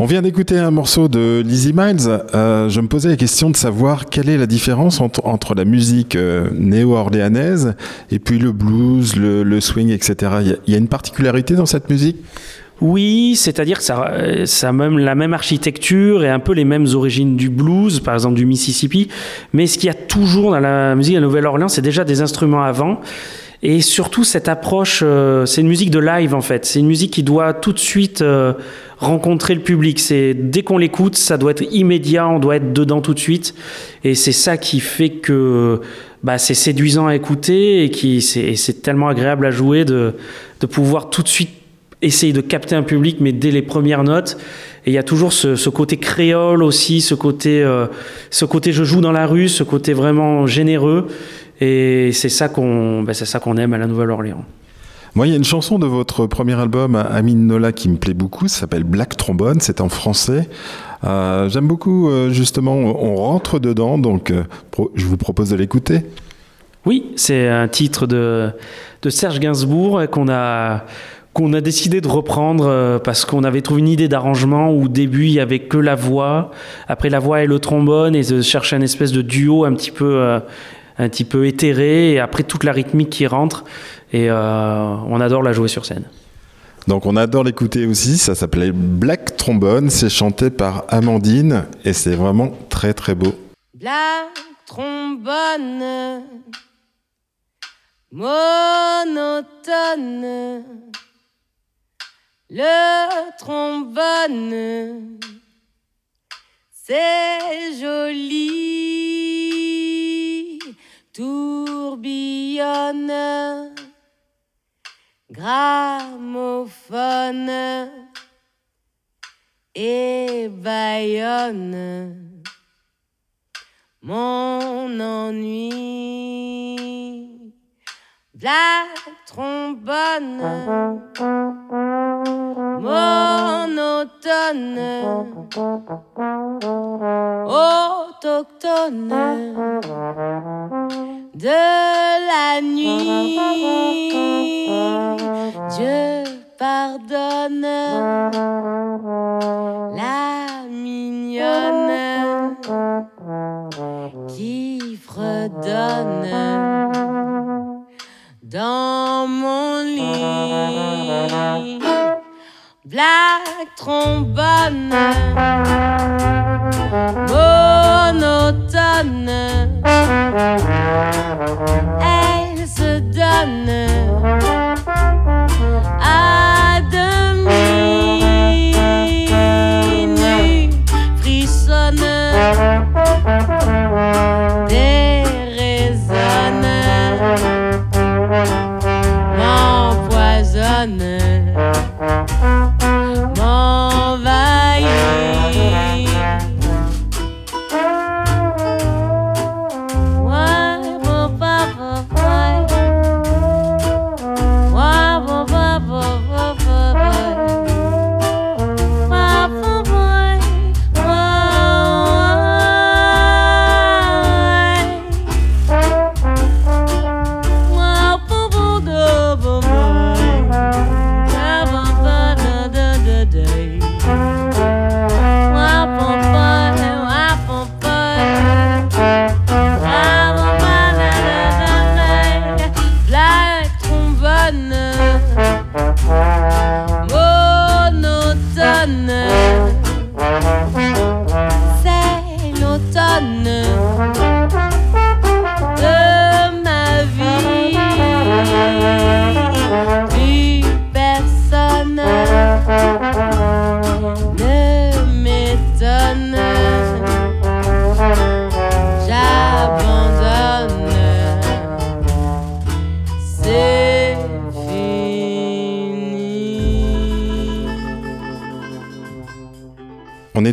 On vient d'écouter un morceau de Lizzie Miles. Euh, je me posais la question de savoir quelle est la différence entre, la musique euh, néo-orléanaise et puis le blues, le, swing, etc. Il y, a, une particularité dans cette musique? Oui, c'est-à-dire que ça, ça a même la même architecture et un peu les mêmes origines du blues, par exemple du Mississippi. Mais ce qu'il y a toujours dans la musique de Nouvelle-Orléans, c'est déjà des instruments avant. Et surtout cette approche, euh, c'est une musique de live en fait. C'est une musique qui doit tout de suite euh, rencontrer le public. C'est dès qu'on l'écoute, ça doit être immédiat, on doit être dedans tout de suite. Et c'est ça qui fait que bah, c'est séduisant à écouter et qui c'est tellement agréable à jouer de, de pouvoir tout de suite essayer de capter un public, mais dès les premières notes. Et il y a toujours ce, ce côté créole aussi, ce côté, euh, ce côté je joue dans la rue, ce côté vraiment généreux. Et c'est ça qu'on ben c'est ça qu'on aime à la Nouvelle-Orléans. Il y a une chanson de votre premier album, Amine Nola, qui me plaît beaucoup. Ça s'appelle Black Trombone. C'est en français. Euh, J'aime beaucoup, euh, justement, on rentre dedans. Donc, euh, je vous propose de l'écouter. Oui, c'est un titre de, Serge Gainsbourg qu'on a, qu'on a décidé de reprendre parce qu'on avait trouvé une idée d'arrangement où au début il y avait que la voix, après la voix et le trombone et de chercher un espèce de duo un petit peu, un petit peu éthéré et après toute la rythmique qui rentre et euh, on adore la jouer sur scène. Donc, on adore l'écouter aussi. Ça s'appelait Black Trombone. C'est chanté par Amandine et c'est vraiment très, très beau. Black trombone, monotone, le trombone, c'est joli, tourbillonne, gramophone et baillonne mon ennui. Black trombone, monotone, autochtone. De la nuit. Dieu pardonne. La mignonne. Qui fredonne dans mon lit. Black trombone, monotone, elle se donne à demi nue, frissonne canım.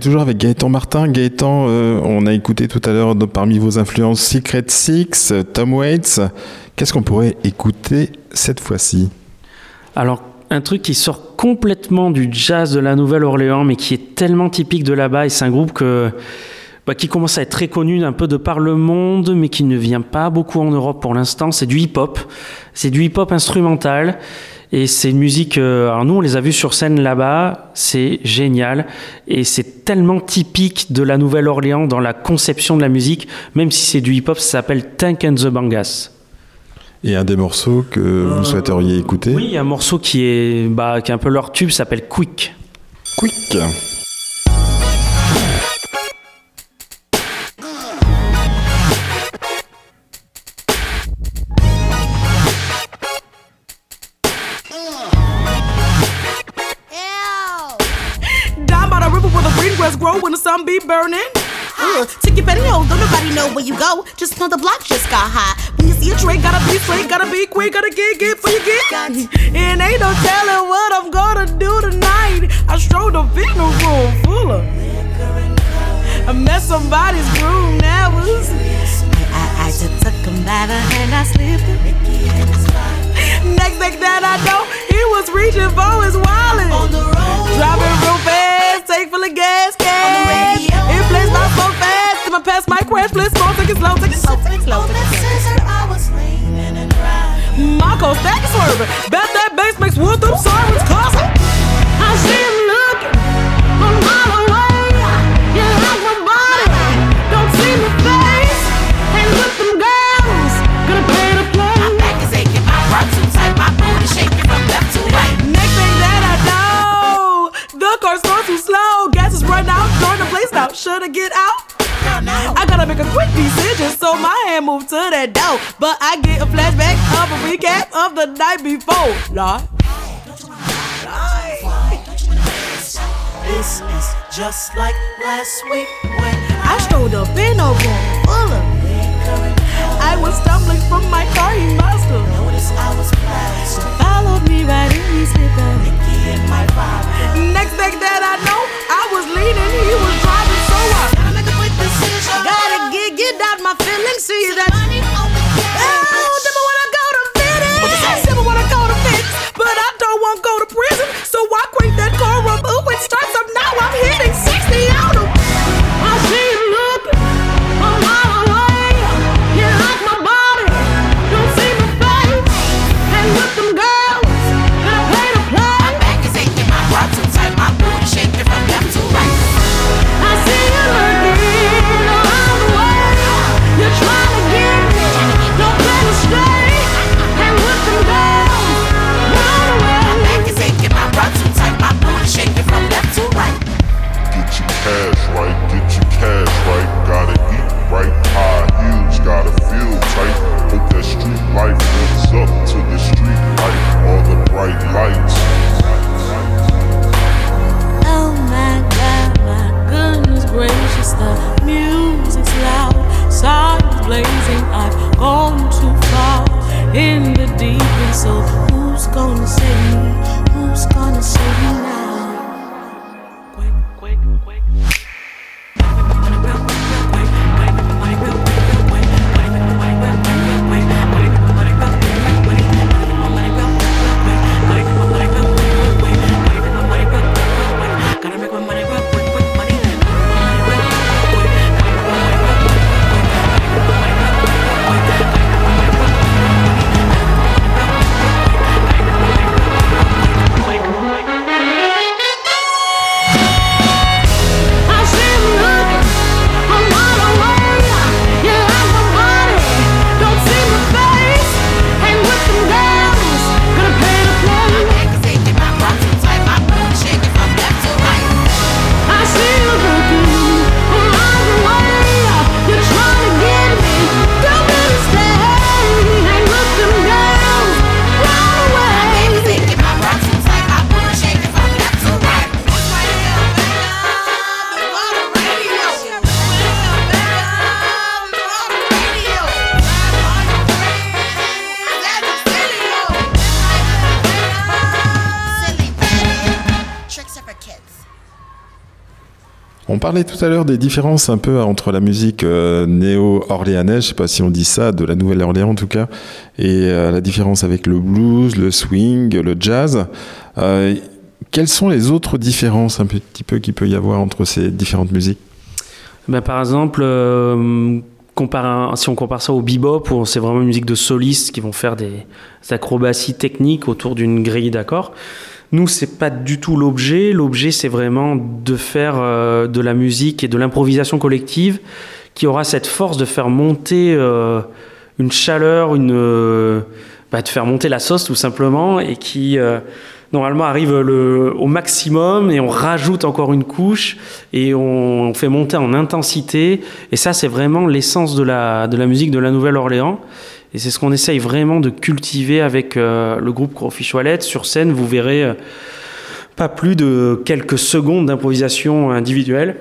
Toujours avec Gaëtan Martin. Gaëtan, euh, on a écouté tout à l'heure parmi vos influences Secret Six, Tom Waits. Qu'est-ce qu'on pourrait écouter cette fois-ci? Alors, un truc qui sort complètement du jazz de la Nouvelle-Orléans, mais qui est tellement typique de là-bas, et c'est un groupe que, bah, qui commence à être très connu un peu de par le monde, mais qui ne vient pas beaucoup en Europe pour l'instant. C'est du hip-hop. C'est du hip-hop instrumental. Et c'est une musique. euh, alors, nous, on les a vus sur scène là-bas. C'est génial. Et c'est tellement typique de la Nouvelle-Orléans dans la conception de la musique, même si c'est du hip-hop, ça s'appelle Tank and the Bangas. Et un des morceaux que vous souhaiteriez écouter? Oui, un morceau qui est, bah, qui est un peu leur tube, s'appelle Quick. Quick grass grow when the sun be burning. Take your pantyhose, don't nobody know where you go. Just know the block just got hot. When you see a trick, gotta be straight, gotta be quick, gotta get get for you get. And ain't no telling what I'm gonna do tonight. I strolled a room full of. I met somebody's groom that was. I, I just took him by the hand, I slipped him. Next thing that I know, was reaching for his wallet. On the road, driving real fast, tank full of gas, cash. It plays my so fast, my past my crash, please slow, take it slow, take it slow, take it slow. Marco, stack swerving, bet that bass makes wood through sirens, cause the place. Should I get out? I gotta make a quick decision, so my hand moved to that door. But I get a flashback of a recap of the night before. Lord. This is just like last week when I strolled up in a room full of I was stumbling from my car, he must have noticed I was plastic. followed me right in his slipper. Nicky in my vibe. Next thing that I know, I was leaning, he was get get out my feelings. See that? Oh, never wanna go to fitness. Never wanna go to but I don't wanna go to prison. So I crank that car up, ooh, it starts up now. I'm hitting parlait tout à l'heure des différences un peu entre la musique euh, néo-orléanaise, je sais pas si on dit ça, de la Nouvelle-Orléans en tout cas, et euh, la différence avec le blues, le swing, le jazz. Euh, quelles sont les autres différences un petit peu qu'il peut y avoir entre ces différentes musiques? Ben, par exemple, si on compare ça au bebop, où c'est vraiment une musique de solistes qui vont faire des acrobaties techniques autour d'une grille d'accords. Nous, c'est pas du tout l'objet. L'objet, c'est vraiment de faire euh, de la musique et de l'improvisation collective qui aura cette force de faire monter euh, une chaleur, une, euh, bah, de faire monter la sauce tout simplement, et qui normalement arrive au maximum et on rajoute encore une couche et on, on fait monter en intensité. Et ça, c'est vraiment l'essence de la, de la musique de la Nouvelle-Orléans. Et c'est ce qu'on essaye vraiment de cultiver avec euh, le groupe Crawfish Wallet. Sur scène, vous verrez euh, pas plus de quelques secondes d'improvisation individuelle.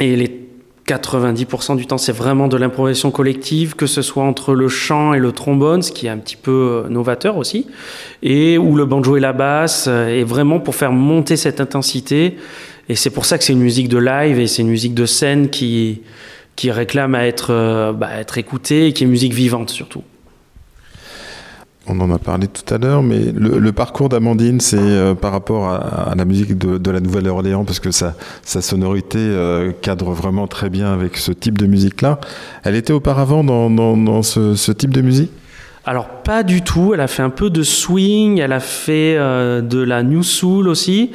Et les 90% du temps, c'est vraiment de l'improvisation collective, que ce soit entre le chant et le trombone, ce qui est un petit peu euh, novateur aussi, et où le banjo et la basse, et vraiment pour faire monter cette intensité. Et c'est pour ça que c'est une musique de live et c'est une musique de scène qui, qui réclame à être, euh, bah, être écoutée et qui est musique vivante surtout. on en a parlé tout à l'heure, mais le, parcours d'Amandine, c'est euh, par rapport à, la musique de, la Nouvelle-Orléans, parce que sa, sonorité euh, cadre vraiment très bien avec ce type de musique-là. Elle était auparavant dans, dans, ce type de musique? Alors pas du tout, elle a fait un peu de swing, elle a fait euh, de la new soul aussi,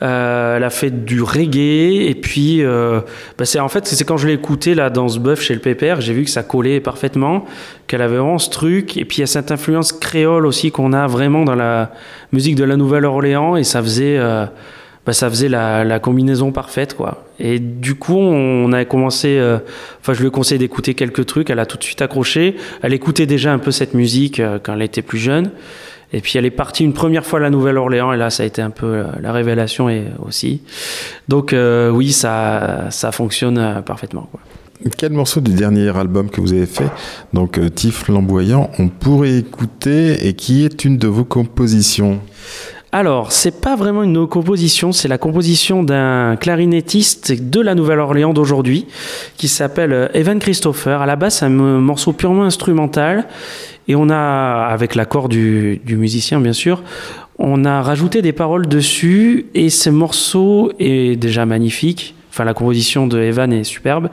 euh, elle a fait du reggae et puis euh, bah, c'est en fait c'est quand je l'ai écouté là dans ce bœuf chez le Pépère, j'ai vu que ça collait parfaitement, qu'elle avait vraiment ce truc. Et puis il y a cette influence créole aussi qu'on a vraiment dans la musique de la Nouvelle-Orléans et ça faisait bah, ça faisait la, combinaison parfaite quoi. Et du coup, on a commencé. euh, Enfin, je lui ai conseillé d'écouter quelques trucs. Elle a tout de suite accroché. Elle écoutait déjà un peu cette musique euh, quand elle était plus jeune. Et puis elle est partie une première fois à la Nouvelle-Orléans et là, ça a été un peu euh, la révélation et aussi. Donc oui, ça, ça fonctionne parfaitement. Quel morceau du dernier album que vous avez fait, donc Tif Flamboyant, on pourrait écouter et qui est une de vos compositions? Alors, c'est pas vraiment une composition, c'est la composition d'un clarinettiste de la Nouvelle-Orléans d'aujourd'hui qui s'appelle euh, Evan Christopher. À la base, c'est un morceau purement instrumental et on a, avec l'accord du, du musicien bien sûr, on a rajouté des paroles dessus et ce morceau est déjà magnifique. Enfin, la composition de Evan est superbe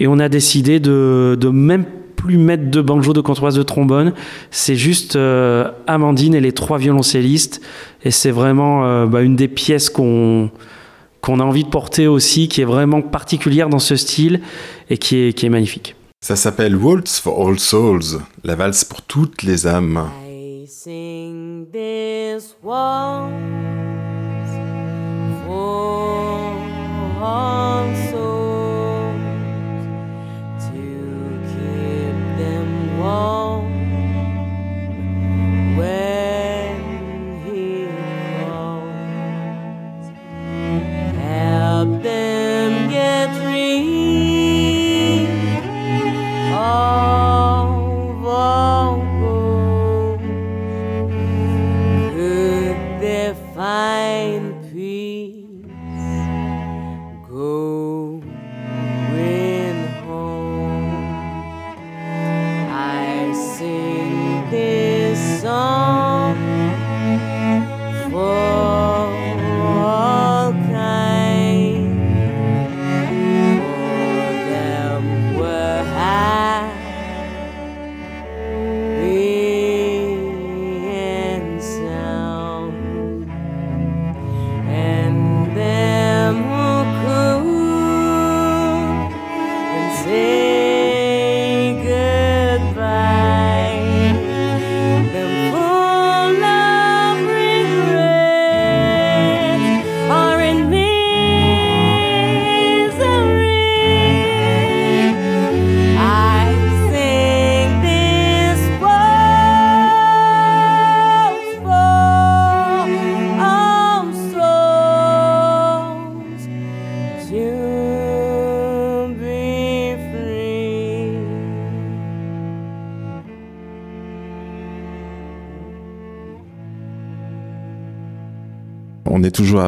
et on a décidé de, de même plus mettre de banjo, de contrebasse, de trombone. C'est juste euh, Amandine et les trois violoncellistes. Et c'est vraiment euh, bah, une des pièces qu'on qu'on a envie de porter aussi, qui est vraiment particulière dans ce style et qui est, qui est magnifique. Ça s'appelle Waltz for All Souls, la valse pour toutes les âmes. I sing this waltz for all souls 哦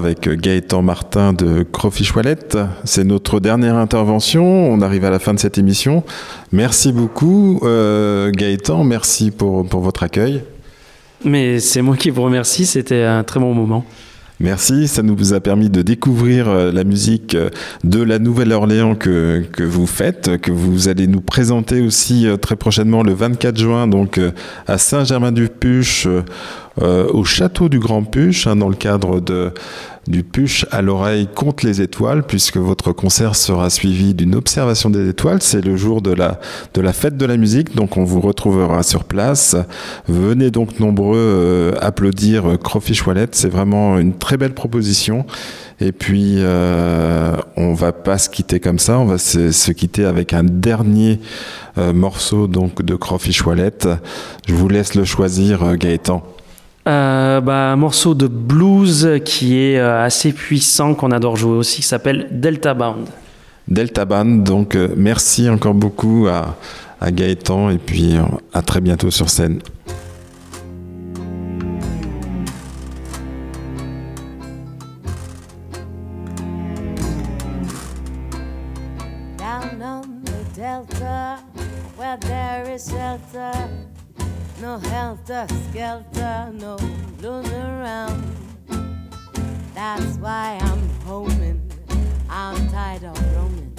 avec Gaëtan Martin de Crawfish Wallet. C'est notre dernière intervention. On arrive à la fin de cette émission. Merci beaucoup, euh, Gaëtan. Merci pour, pour votre accueil. Mais c'est moi qui vous remercie, c'était un très bon moment. Merci, ça nous a permis de découvrir euh, la musique euh, de la Nouvelle-Orléans que, que vous faites, que vous allez nous présenter aussi très prochainement le 24 juin donc à Saint-Germain-du-Puche euh, au château du Grand Puche hein, dans le cadre de du Puche à l'oreille contre les étoiles puisque votre concert sera suivi d'une observation des étoiles, c'est le jour de la de la fête de la musique donc on vous retrouvera sur place. Venez donc nombreux euh, applaudir euh, Crawfish Wallet, c'est vraiment une très belle proposition. Et puis, euh, on va pas se quitter comme ça, on va se, se quitter avec un dernier euh, morceau donc de Crawfish Wallet. Je vous laisse le choisir, euh, Gaëtan. Euh, bah, un morceau de blues qui est euh, assez puissant, qu'on adore jouer aussi, qui s'appelle Delta Bound. Delta Band, donc euh, merci encore beaucoup à, Gaëtan et puis à très bientôt sur scène. No helter skelter, no blues around. That's why I'm homing. I'm tired of roaming.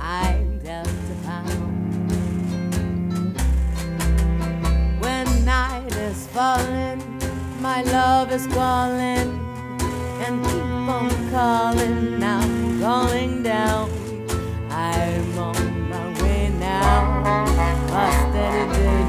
I'm Delta bound. When night is falling, my love is calling, and keep on calling. Now I'm going down. I'm on my way now. A steady day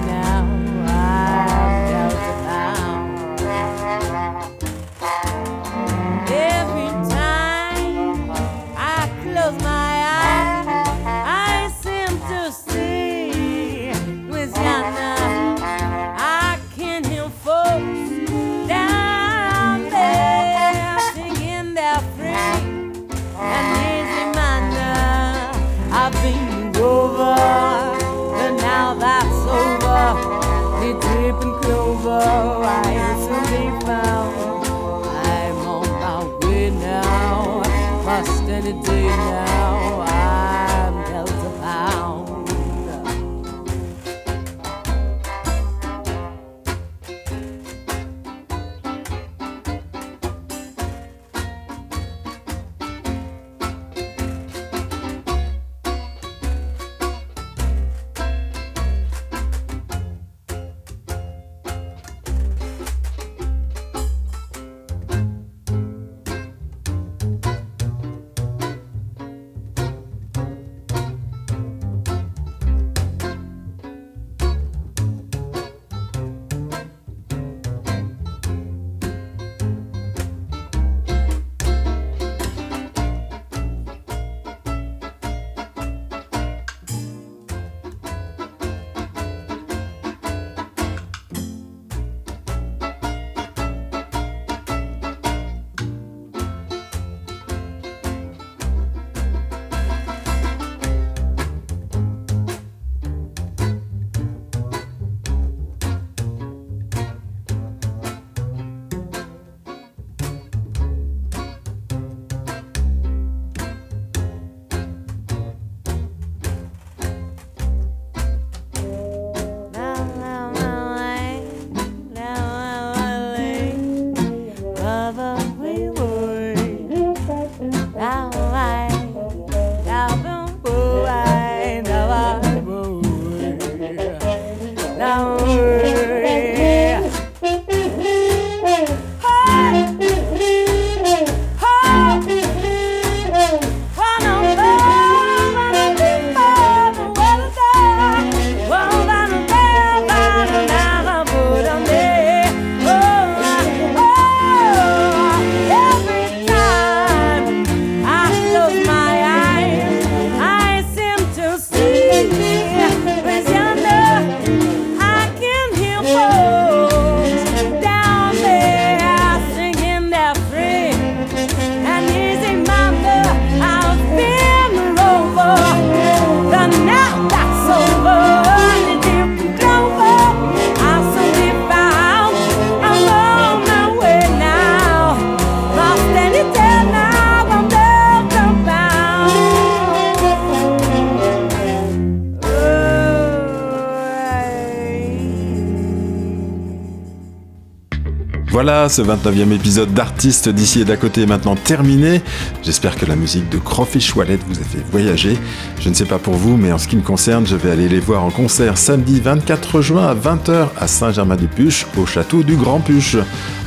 Voilà, ce 29e épisode d'Artistes d'ici et d'à côté est maintenant terminé. J'espère que la musique de Crawfish Wallet vous a fait voyager. Je ne sais pas pour vous, mais en ce qui me concerne, je vais aller les voir en concert samedi 24 juin à 20h à Saint-Germain-du-Puche, au château du Grand Puche.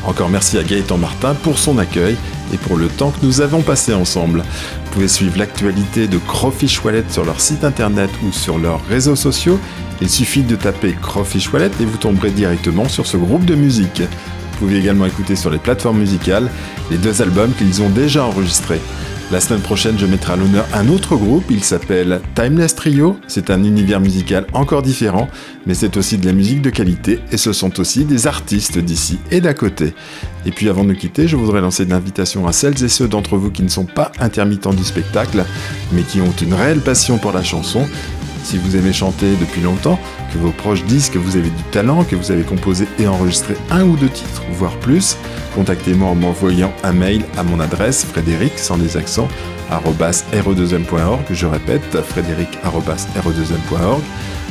Encore merci à Gaëtan Martin pour son accueil et pour le temps que nous avons passé ensemble. Vous pouvez suivre l'actualité de Crawfish Wallet sur leur site internet ou sur leurs réseaux sociaux. Il suffit de taper Crawfish Wallet et vous tomberez directement sur ce groupe de musique. Vous pouvez également écouter sur les plateformes musicales les deux albums qu'ils ont déjà enregistrés. La semaine prochaine, je mettrai à l'honneur un autre groupe, il s'appelle Timeless Trio. C'est un univers musical encore différent, mais c'est aussi de la musique de qualité et ce sont aussi des artistes d'ici et d'à côté. Et puis avant de nous quitter, je voudrais lancer une invitation à celles et ceux d'entre vous qui ne sont pas intermittents du spectacle, mais qui ont une réelle passion pour la chanson. Si vous aimez chanter depuis longtemps, que vos proches disent que vous avez du talent, que vous avez composé et enregistré un ou deux titres, voire plus, contactez-moi en m'envoyant un mail à mon adresse frédéric sans des accents re2m.org. Je répète, frédéric re2m.org.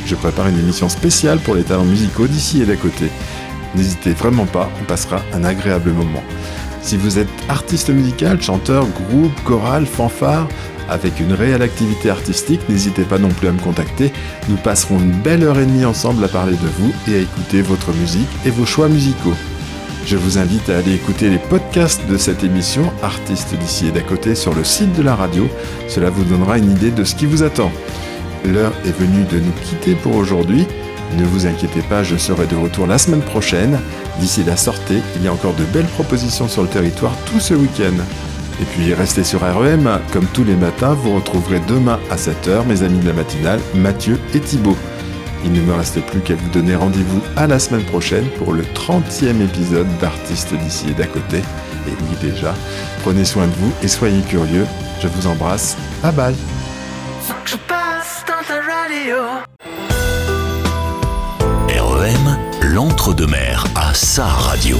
je prépare une émission spéciale pour les talents musicaux d'ici et d'à côté. N'hésitez vraiment pas, on passera un agréable moment. Si vous êtes artiste musical, chanteur, groupe, chorale, fanfare, avec une réelle activité artistique, n'hésitez pas non plus à me contacter. Nous passerons une belle heure et demie ensemble à parler de vous et à écouter votre musique et vos choix musicaux. Je vous invite à aller écouter les podcasts de cette émission, Artistes d'ici et d'à côté, sur le site de la radio. Cela vous donnera une idée de ce qui vous attend. L'heure est venue de nous quitter pour aujourd'hui. Ne vous inquiétez pas, je serai de retour la semaine prochaine. D'ici la sortie, il y a encore de belles propositions sur le territoire tout ce week-end. Et puis restez sur REM, comme tous les matins, vous retrouverez demain à 7h mes amis de la matinale, Mathieu et Thibaut. Il ne me reste plus qu'à vous donner rendez-vous à la semaine prochaine pour le 30e épisode d'Artistes d'ici et d'à côté. Et oui déjà, prenez soin de vous et soyez curieux. Je vous embrasse. Bye bye. REM, l'entre-deux-mer à sa radio.